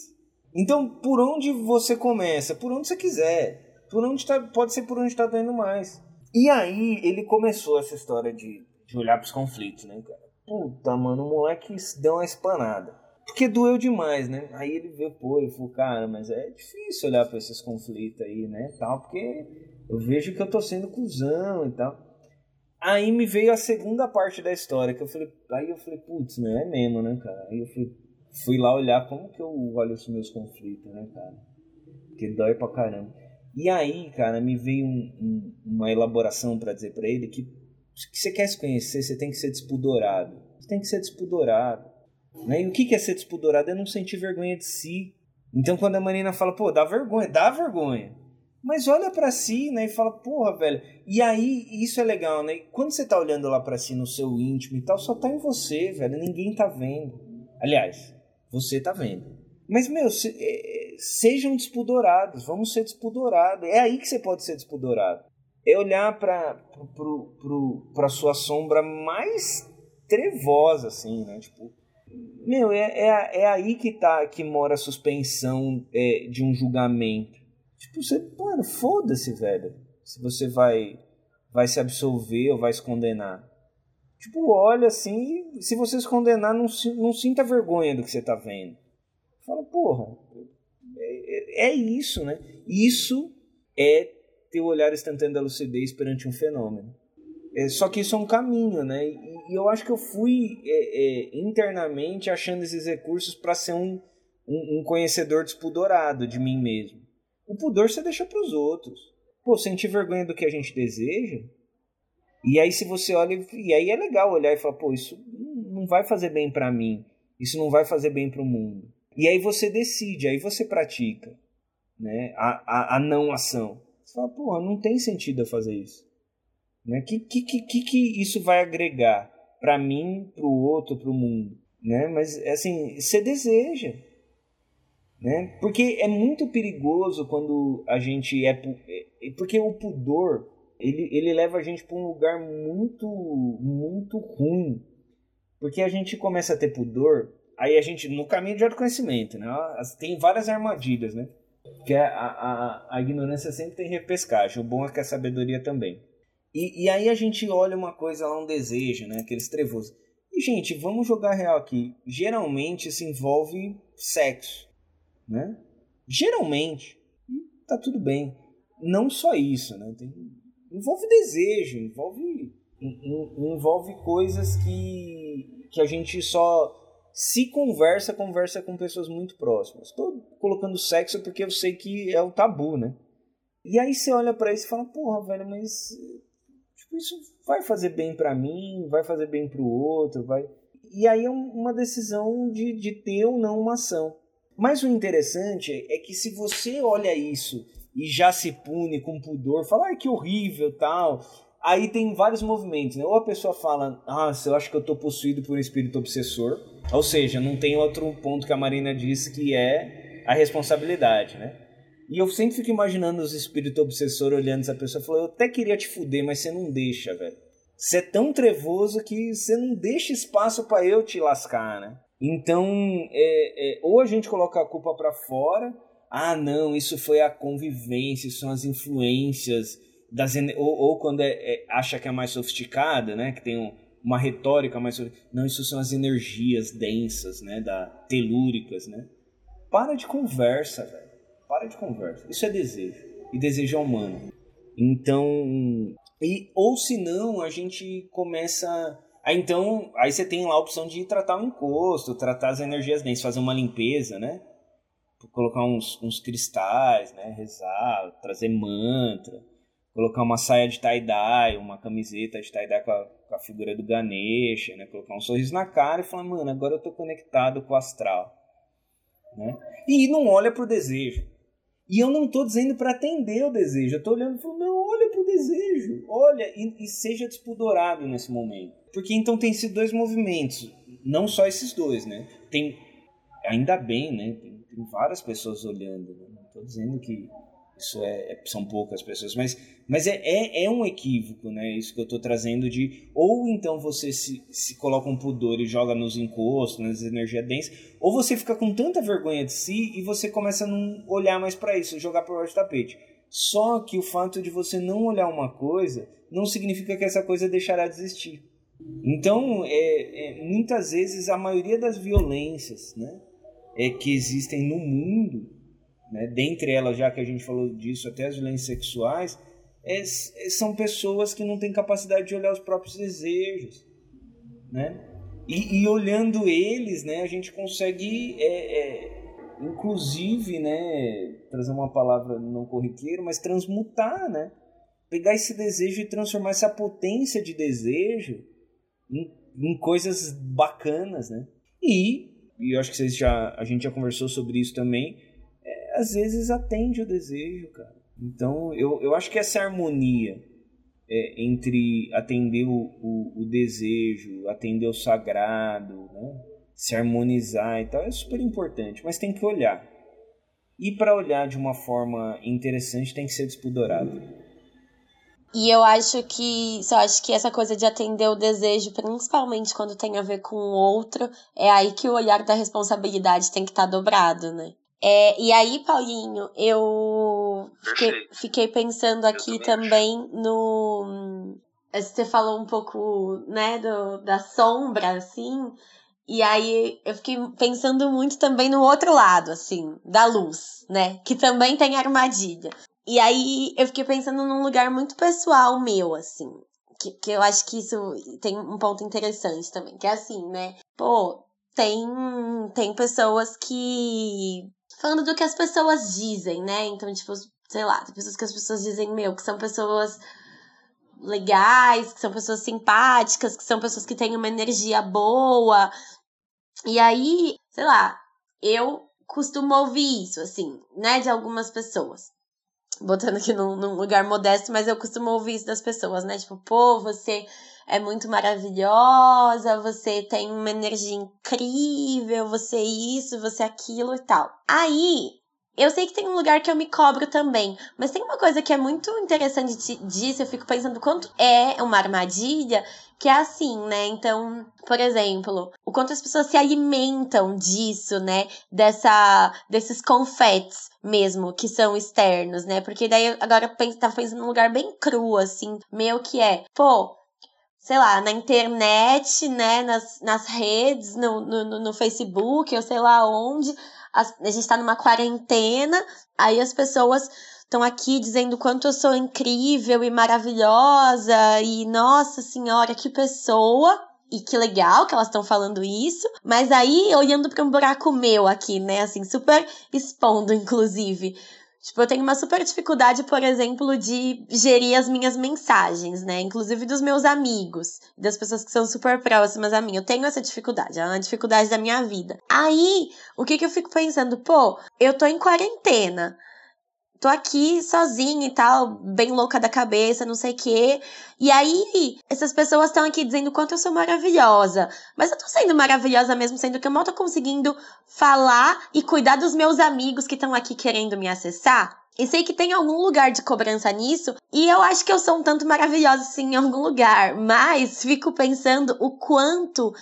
Então, por onde você começa? Por onde você quiser. Por onde tá, pode ser por onde tá doendo mais. E aí ele começou essa história de, de olhar pros conflitos, né, cara? Puta, mano, o moleque deu uma espanada. Porque doeu demais, né? Aí ele veio, pô, ele falou, cara, mas é difícil olhar para esses conflitos aí, né? Tal, porque eu vejo que eu tô sendo cuzão e tal. Aí me veio a segunda parte da história, que eu falei, aí eu falei, putz, meu, é mesmo, né, cara? Aí eu fui, fui lá olhar como que eu olho os meus conflitos, né, cara? Porque dói pra caramba. E aí, cara, me veio um, um, uma elaboração para dizer para ele que se você quer se conhecer, você tem que ser despudorado. Você tem que ser despudorado. Né? E o que é ser despudorado? É não sentir vergonha de si. Então quando a Marina fala, pô, dá vergonha, dá vergonha. Mas olha para si, né, e fala, porra, velho. E aí, isso é legal, né? Quando você tá olhando lá para si no seu íntimo e tal, só tá em você, velho. Ninguém tá vendo. Aliás, você tá vendo. Mas, meu, se, é, sejam despudorados. Vamos ser despudorados. É aí que você pode ser despudorado. é olhar para a sua sombra mais trevosa, assim, né? Tipo, meu, é, é, é aí que tá que mora a suspensão é, de um julgamento. Tipo, você, mano, foda-se, velho. Se você vai, vai se absolver ou vai se condenar. Tipo, olha assim, se você se condenar, não, não sinta vergonha do que você tá vendo. Fala, porra, é, é, é isso, né? Isso é ter o olhar instantâneo da lucidez perante um fenômeno. É, só que isso é um caminho, né? E, e eu acho que eu fui é, é, internamente achando esses recursos para ser um, um, um, conhecedor despudorado de mim mesmo. O pudor você deixa para os outros. Pô, sentir vergonha do que a gente deseja. E aí se você olha e aí é legal olhar e falar, pô, isso não vai fazer bem para mim. Isso não vai fazer bem para o mundo. E aí você decide, aí você pratica, né? A, a, a não ação. Você fala, pô, não tem sentido eu fazer isso. Né? Que, que, que, que isso vai agregar para mim, para o outro, para o mundo? Né? Mas, assim, você deseja. Né? Porque é muito perigoso quando a gente é. é porque o pudor ele, ele leva a gente para um lugar muito, muito ruim. Porque a gente começa a ter pudor, aí a gente, no caminho de autoconhecimento, né? Tem várias armadilhas, né? Que a, a, a ignorância sempre tem repescagem, o bom é que a sabedoria também. E, e aí a gente olha uma coisa lá, um desejo, né? Aqueles trevosos. E, gente, vamos jogar real aqui. Geralmente isso envolve sexo, né? Geralmente. E tá tudo bem. Não só isso, né? Tem, envolve desejo, envolve, envolve coisas que, que a gente só se conversa, conversa com pessoas muito próximas. Estou colocando sexo porque eu sei que é o tabu, né? E aí você olha para isso e fala, porra, velho, mas Tipo, isso vai fazer bem para mim, vai fazer bem para o outro, vai. E aí é uma decisão de, de ter ou não uma ação. Mas o interessante é que se você olha isso e já se pune com pudor, fala, ai que horrível, tal. Aí tem vários movimentos, né? Ou a pessoa fala, ah, eu acho que eu tô possuído por um espírito obsessor. Ou seja, não tem outro ponto que a Marina disse que é a responsabilidade, né? E eu sempre fico imaginando os espíritos obsessores olhando essa pessoa e falando, eu até queria te fuder, mas você não deixa, velho. Você é tão trevoso que você não deixa espaço para eu te lascar, né? Então, é, é, ou a gente coloca a culpa para fora, ah, não, isso foi a convivência, são as influências das ou, ou quando é, é, acha que é mais sofisticada, né, que tem um, uma retórica mais não, isso são as energias densas, né, da telúricas, né? Para de conversa, velho. Para de conversa. Isso é desejo. E desejo é humano. Então, e, ou se não, a gente começa. Aí então, aí você tem lá a opção de tratar o encosto, tratar as energias densas, fazer uma limpeza, né? Colocar uns, uns cristais, né? Rezar, trazer mantra, colocar uma saia de tie-dye, uma camiseta de tie-dye com, com, a figura do Ganesha, né? Colocar um sorriso na cara e falar, mano, agora eu tô conectado com o astral. Né? E não olha pro desejo. E eu não estou dizendo para atender o desejo, eu estou olhando e falando, não, olha para o desejo, olha, e, e, seja despudorado nesse momento. Porque então tem esses dois movimentos, não só esses dois, né? Tem, ainda bem, né? Tem, tem várias pessoas olhando, né? não estou dizendo que isso é, é, são poucas pessoas, mas, mas é, é, é, um equívoco, né? Isso que eu estou trazendo de ou então você se, se coloca um pudor e joga nos encostos, nas energias densas, ou você fica com tanta vergonha de si e você começa a não olhar mais para isso, jogar para baixo do tapete. Só que o fato de você não olhar uma coisa não significa que essa coisa deixará de existir. Então, é, é muitas vezes a maioria das violências, né, é que existem no mundo né? dentre elas, já que a gente falou disso, até as violências sexuais, é, é, são pessoas que não têm capacidade de olhar os próprios desejos. Né? E, e olhando eles, né, a gente consegue, é, é, inclusive, né, trazer uma palavra não corriqueira, mas transmutar, né? pegar esse desejo e transformar essa potência de desejo em, em coisas bacanas. Né? E, e eu acho que vocês já, a gente já conversou sobre isso também, às vezes atende o desejo, cara. Então, eu, eu acho que essa harmonia é, entre atender o, o, o, desejo, atender o sagrado, né? se harmonizar e tal, é super importante, mas tem que olhar. E para olhar de uma forma interessante tem que ser despudorado. E eu acho que, só acho que essa coisa de atender o desejo, principalmente quando tem a ver com o outro, é aí que o olhar da responsabilidade tem que estar tá dobrado, né? É, e aí, Paulinho, eu fiquei, fiquei pensando aqui também no. Você falou um pouco, né, do, da sombra, assim. E aí eu fiquei pensando muito também no outro lado, assim, da luz, né? Que também tem armadilha. E aí eu fiquei pensando num lugar muito pessoal meu, assim. Que, que eu acho que isso tem um ponto interessante também. Que é assim, né? Pô, tem, tem pessoas que. Falando do que as pessoas dizem, né? Então, tipo, sei lá, tem pessoas que as pessoas dizem, meu, que são pessoas legais, que são pessoas simpáticas, que são pessoas que têm uma energia boa. E aí, sei lá, eu costumo ouvir isso, assim, né, de algumas pessoas botando aqui num, num, lugar modesto, mas eu costumo ouvir isso das pessoas, né? Tipo, pô, você é muito maravilhosa, você tem uma energia incrível, você isso, você aquilo e tal. Aí, eu sei que tem um lugar que eu me cobro também, mas tem uma coisa que é muito interessante disso, eu fico pensando quanto é uma armadilha, que é assim, né? Então, por exemplo, o quanto as pessoas se alimentam disso, né? Dessa, desses confetes mesmo, que são externos, né? Porque daí agora penso, tá pensando num lugar bem cru, assim, meio que é, pô, sei lá, na internet, né, nas, nas redes, no, no, no Facebook, ou sei lá onde, a, a gente tá numa quarentena, aí as pessoas estão aqui dizendo quanto eu sou incrível e maravilhosa e nossa senhora, que pessoa. E que legal que elas estão falando isso, mas aí olhando para um buraco meu aqui, né, assim, super expondo inclusive. Tipo, eu tenho uma super dificuldade, por exemplo, de gerir as minhas mensagens, né? Inclusive dos meus amigos, das pessoas que são super próximas a mim. Eu tenho essa dificuldade, é uma dificuldade da minha vida. Aí, o que que eu fico pensando? Pô, eu tô em quarentena tô aqui sozinha e tal, bem louca da cabeça, não sei o quê. E aí, essas pessoas estão aqui dizendo quanto eu sou maravilhosa. Mas eu tô sendo maravilhosa mesmo, sendo que eu mal tô conseguindo falar e cuidar dos meus amigos que estão aqui querendo me acessar. E sei que tem algum lugar de cobrança nisso, e eu acho que eu sou um tanto maravilhosa assim em algum lugar, mas fico pensando o quanto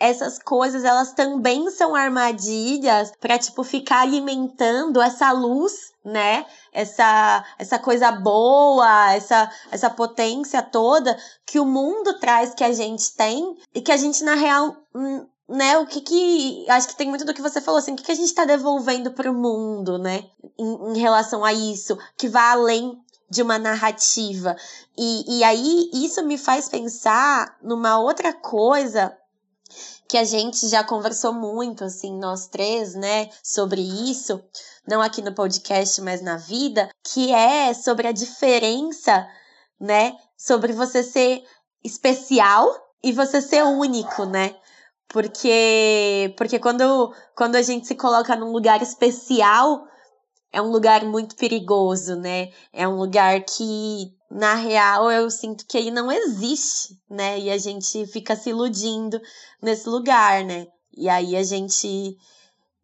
essas coisas elas também são armadilhas para tipo ficar alimentando essa luz, né? Essa essa coisa boa, essa essa potência toda que o mundo traz que a gente tem e que a gente na real hum, né, o que que. Acho que tem muito do que você falou, assim, o que, que a gente tá devolvendo pro mundo, né, em, em relação a isso, que vai além de uma narrativa. E, e aí, isso me faz pensar numa outra coisa que a gente já conversou muito, assim, nós três, né, sobre isso, não aqui no podcast, mas na vida, que é sobre a diferença, né, sobre você ser especial e você ser único, né? Porque porque quando quando a gente se coloca num lugar especial, é um lugar muito perigoso, né? É um lugar que na real eu sinto que ele não existe, né? E a gente fica se iludindo nesse lugar, né? E aí a gente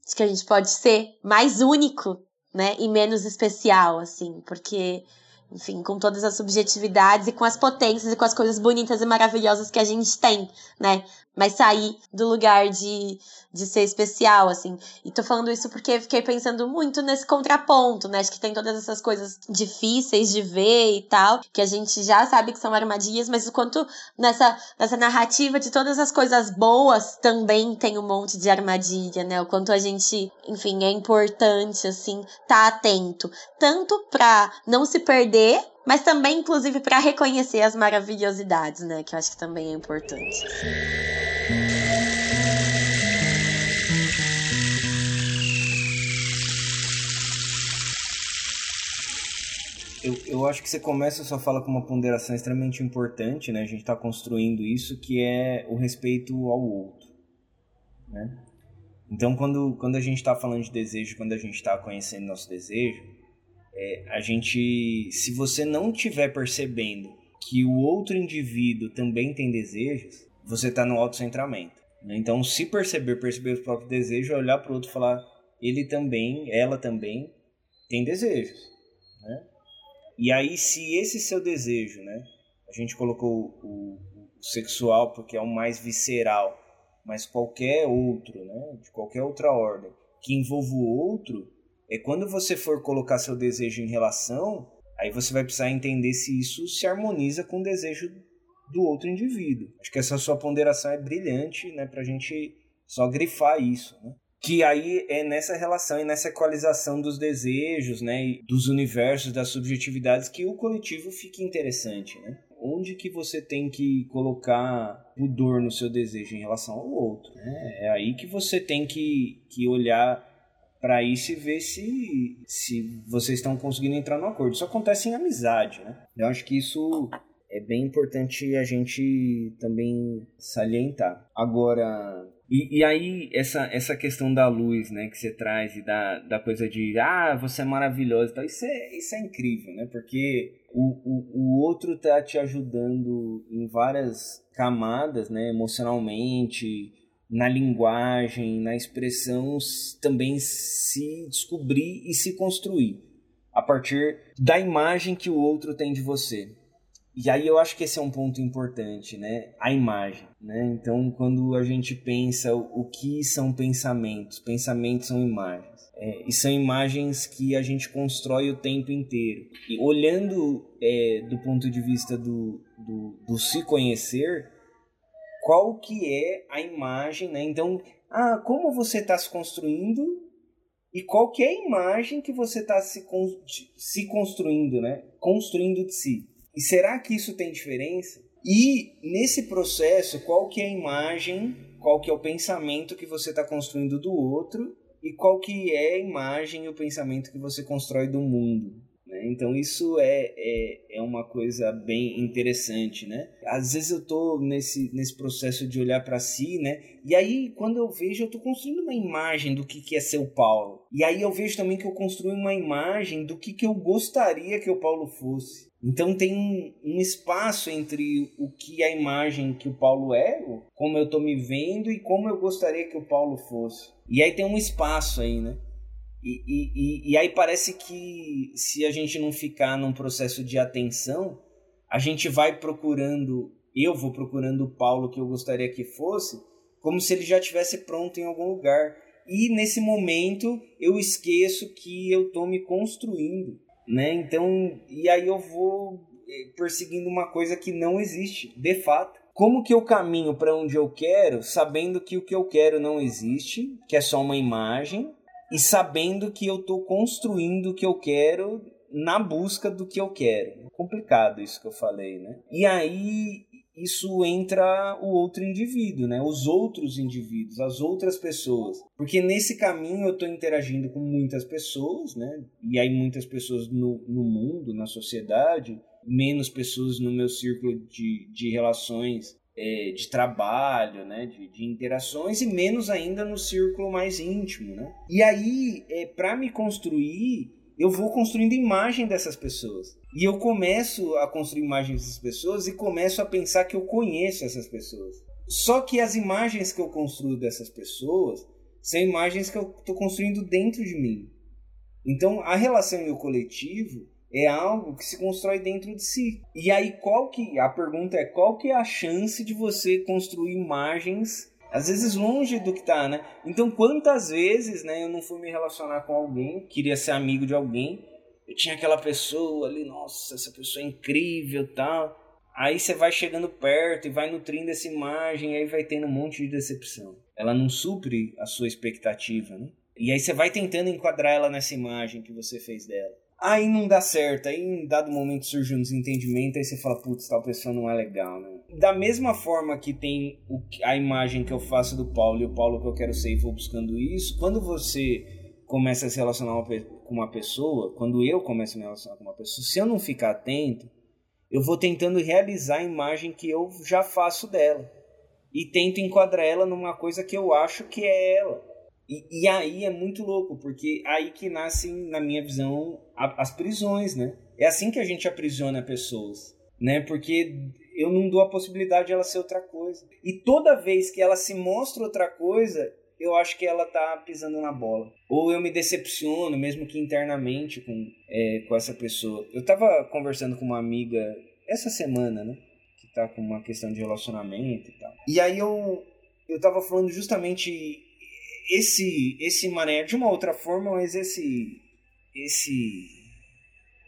acho que a gente pode ser mais único, né? E menos especial, assim, porque enfim, com todas as subjetividades e com as potências e com as coisas bonitas e maravilhosas que a gente tem, né? Mas sair do lugar de, de ser especial, assim. E tô falando isso porque fiquei pensando muito nesse contraponto, né? Acho que tem todas essas coisas difíceis de ver e tal, que a gente já sabe que são armadilhas, mas o quanto nessa, nessa narrativa de todas as coisas boas também tem um monte de armadilha, né? O quanto a gente, enfim, é importante, assim, tá atento. Tanto pra não se perder mas também, inclusive, para reconhecer as maravilhosidades, né? Que eu acho que também é importante. Eu, eu acho que você começa a sua fala com uma ponderação extremamente importante, né? A gente está construindo isso, que é o respeito ao outro, né? Então, quando, quando a gente está falando de desejo, quando a gente está conhecendo nosso desejo, é, a gente, se você não estiver percebendo que o outro indivíduo também tem desejos, você está no autocentramento. Né? Então, se perceber, perceber os próprios desejos, olhar para o outro e falar, ele também, ela também tem desejos. E aí, se esse seu desejo, né? A gente colocou o, o sexual porque é o mais visceral, mas qualquer outro, né? De qualquer outra ordem que envolva o outro, é quando você for colocar seu desejo em relação, aí você vai precisar entender se isso se harmoniza com o desejo do outro indivíduo. Acho que essa sua ponderação é brilhante, né? Pra gente só grifar isso, né? Que aí é nessa relação e nessa equalização dos desejos, né? dos universos, das subjetividades que o coletivo fica interessante, né? Onde que você tem que colocar pudor no seu desejo em relação ao outro, né? É aí que você tem que, que olhar para isso e ver se, se vocês estão conseguindo entrar no acordo. Isso acontece em amizade, né? Eu acho que isso é bem importante a gente também salientar. Agora, e, e, aí, essa, essa questão da luz, né, que você traz e da, da coisa de, ah, você é maravilhosa e tal, isso é, isso é incrível, né, porque o, o, o outro tá te ajudando em várias camadas, né, emocionalmente, na linguagem, na expressão, também se descobrir e se construir a partir da imagem que o outro tem de você. E aí eu acho que esse é um ponto importante, né? A imagem, né? Então, quando a gente pensa o que são pensamentos, pensamentos são imagens. É, e são imagens que a gente constrói o tempo inteiro. E olhando é, do ponto de vista do, do, do, se conhecer, qual que é a imagem, né? Então, ah, como você está se construindo e qual que é a imagem que você está se, se construindo, né? Construindo de si. E será que isso tem diferença? E nesse processo, qual que é a imagem, qual que é o pensamento que você está construindo do outro e qual que é a imagem e o pensamento que você constrói do mundo? Né? Então isso é, é, é uma coisa bem interessante, né? Às vezes eu tô nesse, nesse processo de olhar para si, né? E aí quando eu vejo, eu tô construindo uma imagem do que, que é ser o Paulo. E aí eu vejo também que eu construí uma imagem do que, que eu gostaria que o Paulo fosse. Então tem um, um, espaço entre o que a imagem que o Paulo é, como eu estou me vendo e como eu gostaria que o Paulo fosse. E aí tem um espaço aí, né? E, e, e aí parece que se a gente não ficar num processo de atenção, a gente vai procurando, eu vou procurando o Paulo que eu gostaria que fosse, como se ele já tivesse pronto em algum lugar. E nesse momento eu esqueço que eu estou me construindo né? Então, e aí eu vou eh, perseguindo uma coisa que não existe, de fato. Como que eu caminho para onde eu quero, sabendo que o que eu quero não existe, que é só uma imagem, e sabendo que eu estou construindo o que eu quero na busca do que eu quero. complicado isso que eu falei, né? E aí isso entra o outro indivíduo, né? Os outros indivíduos, as outras pessoas. Porque nesse caminho eu estou interagindo com muitas pessoas, né? E aí muitas pessoas no, no mundo, na sociedade, menos pessoas no meu círculo de, de relações é, de trabalho, né? De, de interações e menos ainda no círculo mais íntimo, né? E aí, é, para me construir, eu vou construindo imagem dessas pessoas. E eu começo a construir imagens dessas pessoas e começo a pensar que eu conheço essas pessoas. Só que as imagens que eu construo dessas pessoas são imagens que eu estou construindo dentro de mim. Então, a relação e o coletivo é algo que se constrói dentro de si. E aí qual que a pergunta é qual que é a chance de você construir imagens às vezes longe do que tá, né? Então, quantas vezes, né, eu não fui me relacionar com alguém, queria ser amigo de alguém, eu tinha aquela pessoa ali, nossa, essa pessoa é incrível, tal. Aí você vai chegando perto e vai nutrindo essa imagem, e aí vai tendo um monte de decepção. Ela não supre a sua expectativa, né? E aí você vai tentando enquadrar ela nessa imagem que você fez dela. Aí não dá certo, aí em dado momento surge um desentendimento, aí você fala, putz, tal pessoa não é legal, né? Da mesma forma que tem o, a imagem que eu faço do Paulo e o Paulo que eu quero ser e vou buscando isso, quando você começa a se relacionar com uma pessoa, quando eu começo a me relacionar com uma pessoa, se eu não ficar atento, eu vou tentando realizar a imagem que eu já faço dela. E tento enquadrar ela numa coisa que eu acho que é ela. E, e aí é muito louco, porque aí que nascem, na minha visão, a, as prisões, né? É assim que a gente aprisiona pessoas, né? Porque eu não dou a possibilidade de ela ser outra coisa. E toda vez que ela se mostra outra coisa, eu acho que ela tá pisando na bola. Ou eu me decepciono, mesmo que internamente, com, é, com essa pessoa. Eu tava conversando com uma amiga essa semana, né? Que tá com uma questão de relacionamento e tal. E aí eu, eu tava falando justamente esse, esse mané de uma outra forma, mas esse. Esse.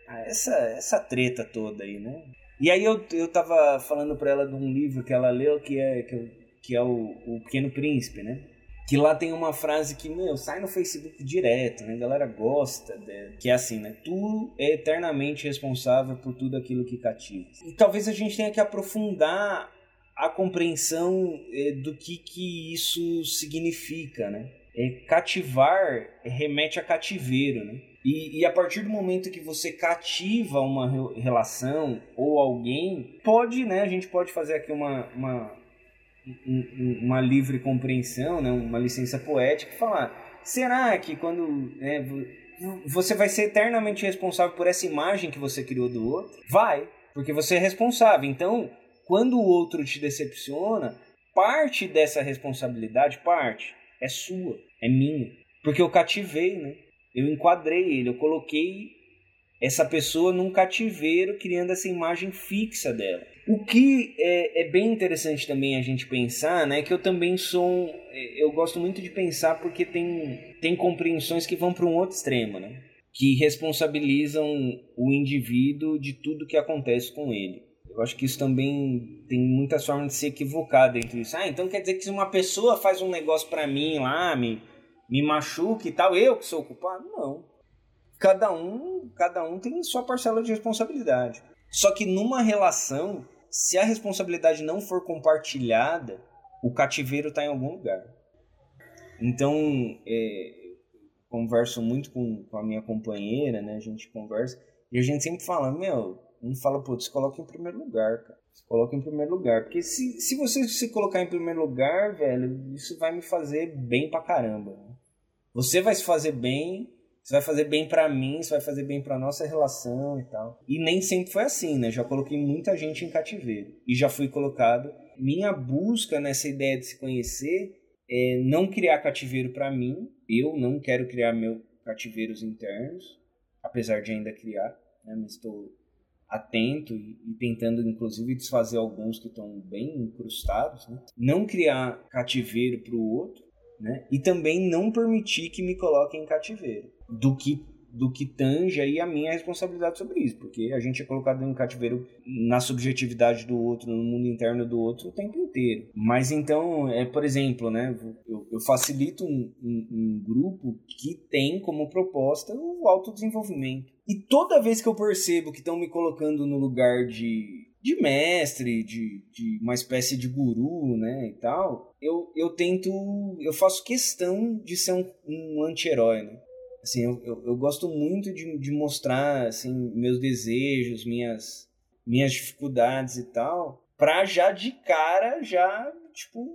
Ah, essa, essa treta toda aí, né? E aí eu, eu tava falando pra ela de um livro que ela leu que é, que, que é o, o Pequeno Príncipe, né? Que lá tem uma frase que, meu, sai no Facebook direto, né? A galera gosta, de, que é assim, né? Tu é eternamente responsável por tudo aquilo que cativa. E talvez a gente tenha que aprofundar a compreensão é, do que, que isso significa, né? É, cativar remete a cativeiro, né? E, e, a partir do momento que você cativa uma relação ou alguém, pode, né? A gente pode fazer aqui uma, uma, uma livre compreensão, né? uma licença poética, e falar: será que quando né, você vai ser eternamente responsável por essa imagem que você criou do outro? Vai, porque você é responsável. Então, quando o outro te decepciona, parte dessa responsabilidade, parte, é sua, é minha. Porque eu cativei, né? eu enquadrei ele, eu coloquei essa pessoa num cativeiro, criando essa imagem fixa dela. O que é, é, bem interessante também a gente pensar, né? Que eu também sou, é, eu gosto muito de pensar porque tem, tem compreensões que vão para um outro extremo, né? Que responsabilizam o indivíduo de tudo que acontece com ele. Eu acho que isso também tem muitas formas de se equivocar dentro disso. Ah, então quer dizer que se uma pessoa faz um negócio para mim lá, me, me machuque e tal, eu que sou o culpado? Não. Cada um, cada um tem sua parcela de responsabilidade. Só que numa relação, se a responsabilidade não for compartilhada, o cativeiro está em algum lugar. Então, é, converso muito com, com a minha companheira, né? A gente conversa e a gente sempre fala, meu, um fala, putz, coloca em primeiro lugar, cara. Coloca em primeiro lugar. Porque se, se você se colocar em primeiro lugar, velho, isso vai me fazer bem pra caramba. Né? Você vai se fazer bem, você vai fazer bem para mim, você vai fazer bem para nossa relação e tal. E nem sempre foi assim, né? Já coloquei muita gente em cativeiro e já fui colocado. Minha busca nessa ideia de se conhecer é não criar cativeiro para mim. Eu não quero criar meus cativeiros internos, apesar de ainda criar, né? Mas estou atento e, tentando inclusive desfazer alguns que estão bem incrustados, né? Não criar cativeiro para o outro né? E também não permitir que me coloquem em cativeiro, do que do que tange aí a minha responsabilidade sobre isso, porque a gente é colocado em cativeiro na subjetividade do outro, no mundo interno do outro o tempo inteiro. Mas então, é por exemplo, né, eu, eu facilito um, um, um grupo que tem como proposta o autodesenvolvimento. E toda vez que eu percebo que estão me colocando no lugar de de mestre, de, de uma espécie de guru, né, e tal, eu, eu tento, eu faço questão de ser um, um anti-herói, né? Assim, eu, eu, eu, gosto muito de, de mostrar, assim, meus desejos, minhas, minhas dificuldades e tal, pra já de cara, já, tipo,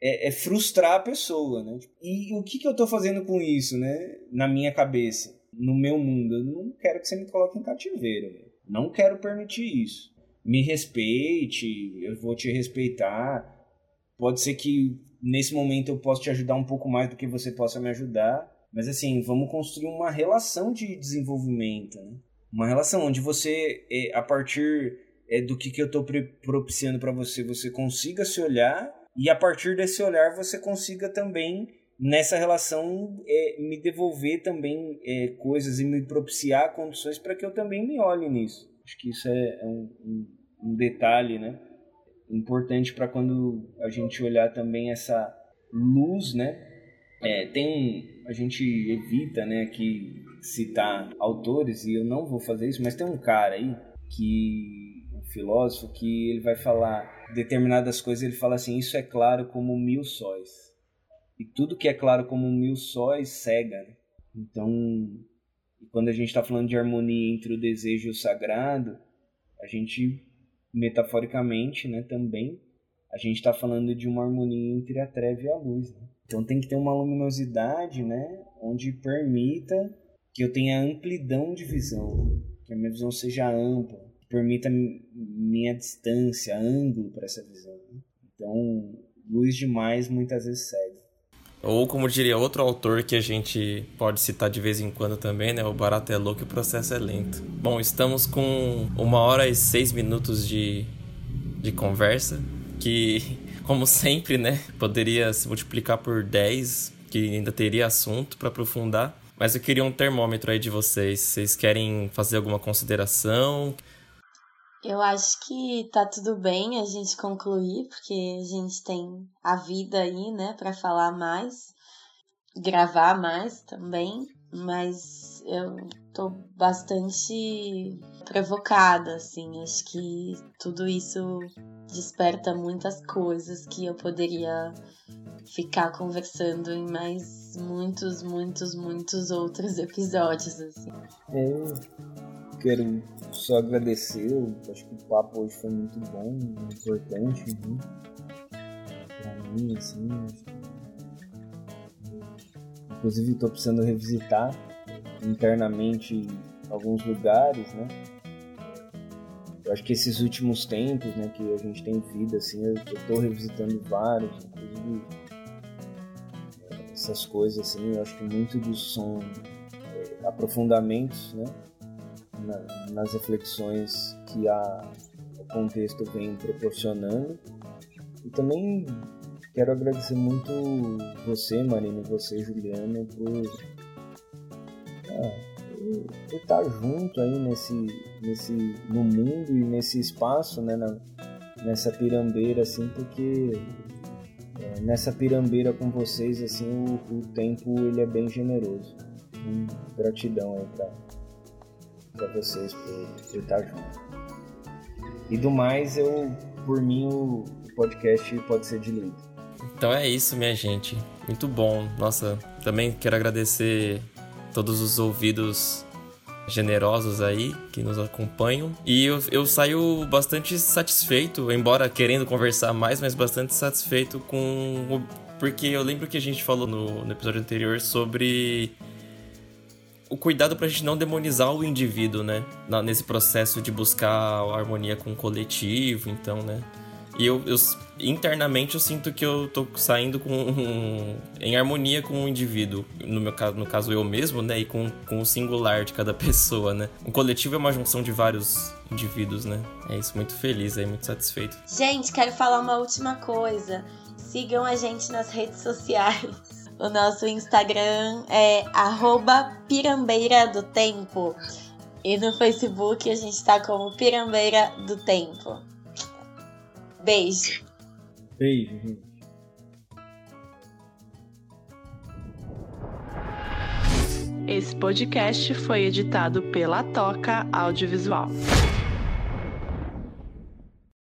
é, é frustrar a pessoa, né? E o que, que eu tô fazendo com isso, né, na minha cabeça, no meu mundo? Eu não quero que você me coloque em cativeiro, não quero permitir isso me respeite, eu vou te respeitar. Pode ser que nesse momento eu possa te ajudar um pouco mais do que você possa me ajudar, mas assim, vamos construir uma relação de desenvolvimento, né? Uma relação onde você, é, a partir é, do que, que eu estou propiciando para você, você consiga se olhar e a partir desse olhar você consiga também nessa relação é, me devolver também coisas e me propiciar condições para que eu também me olhe nisso. Acho que isso é, é um, um, um detalhe, né? Importante para quando a gente olhar também essa luz, né? É, tem a gente evita, né, que citar autores e eu não vou fazer isso, mas tem um cara aí que um filósofo que ele vai falar determinadas coisas, ele fala assim, isso é claro como mil sóis. E tudo que é claro como mil sóis cega, né? Então, quando a gente está falando de harmonia entre o desejo e o sagrado, a gente, metaforicamente, né, também, a gente está falando de uma harmonia entre a treva e a luz. Né? Então tem que ter uma luminosidade, né, onde permita que eu tenha amplidão de visão, que a minha visão seja ampla, que permita minha distância, ângulo para essa visão. Né? Então, luz demais muitas vezes cega. Ou como diria outro autor que a gente pode citar de vez em quando também, né? O barato é louco e o processo é lento. Bom, estamos com uma hora e seis minutos de, de conversa, que, como sempre, né? Poderia se multiplicar por 10, que ainda teria assunto para aprofundar. Mas eu queria um termômetro aí de vocês. Vocês querem fazer alguma consideração? Eu acho que tá tudo bem a gente concluir, porque a gente tem a vida aí, né, para falar mais, gravar mais também, mas eu tô bastante provocada, assim, acho que tudo isso desperta muitas coisas que eu poderia ficar conversando em mais muitos, muitos, muitos outros episódios, assim. Eu quero só agradecer. Eu acho que o papo hoje foi muito bom, importante né? pra mim, assim. Inclusive estou precisando revisitar internamente alguns lugares, né? Eu acho que esses últimos tempos, né, que a gente tem vida, assim, eu, estou revisitando vários, inclusive essas coisas, assim, eu acho que muito disso são é, aprofundamentos, né? na, nas reflexões que a, o contexto vem proporcionando. E também quero agradecer muito você, Marina, e você, Juliana, por, ah, por, estar junto aí nesse, nesse, no mundo e nesse espaço, né, na, nessa pirambeira, assim, porque é, nessa pirambeira com vocês, assim, o, o tempo ele é bem generoso. Hum, gratidão aí pra, para vocês por, por estar junto. E do mais, eu, por mim, o podcast pode ser diluído. Então é isso, minha gente. Muito bom. Nossa, também quero agradecer todos os ouvidos generosos aí que nos acompanham. E eu, eu saio bastante satisfeito, embora querendo conversar mais, mas bastante satisfeito com. Porque eu lembro que a gente falou no, no episódio anterior sobre o cuidado pra gente não demonizar o indivíduo, né? Nesse processo de buscar a harmonia com o coletivo, então, né? E eu, eu, internamente eu sinto que eu tô saindo com um, em harmonia com o indivíduo, no meu caso, no caso eu mesmo, né, e com, com o singular de cada pessoa, né? O coletivo é uma junção de vários indivíduos, né? É isso, muito feliz aí, muito satisfeito. Gente, quero falar uma última coisa. Sigam a gente nas redes sociais. O nosso Instagram é Pirambeira do Tempo. E no Facebook a gente tá como Pirambeira do Tempo. Beijo. Beijo, gente. Esse podcast foi editado pela Toca Audiovisual.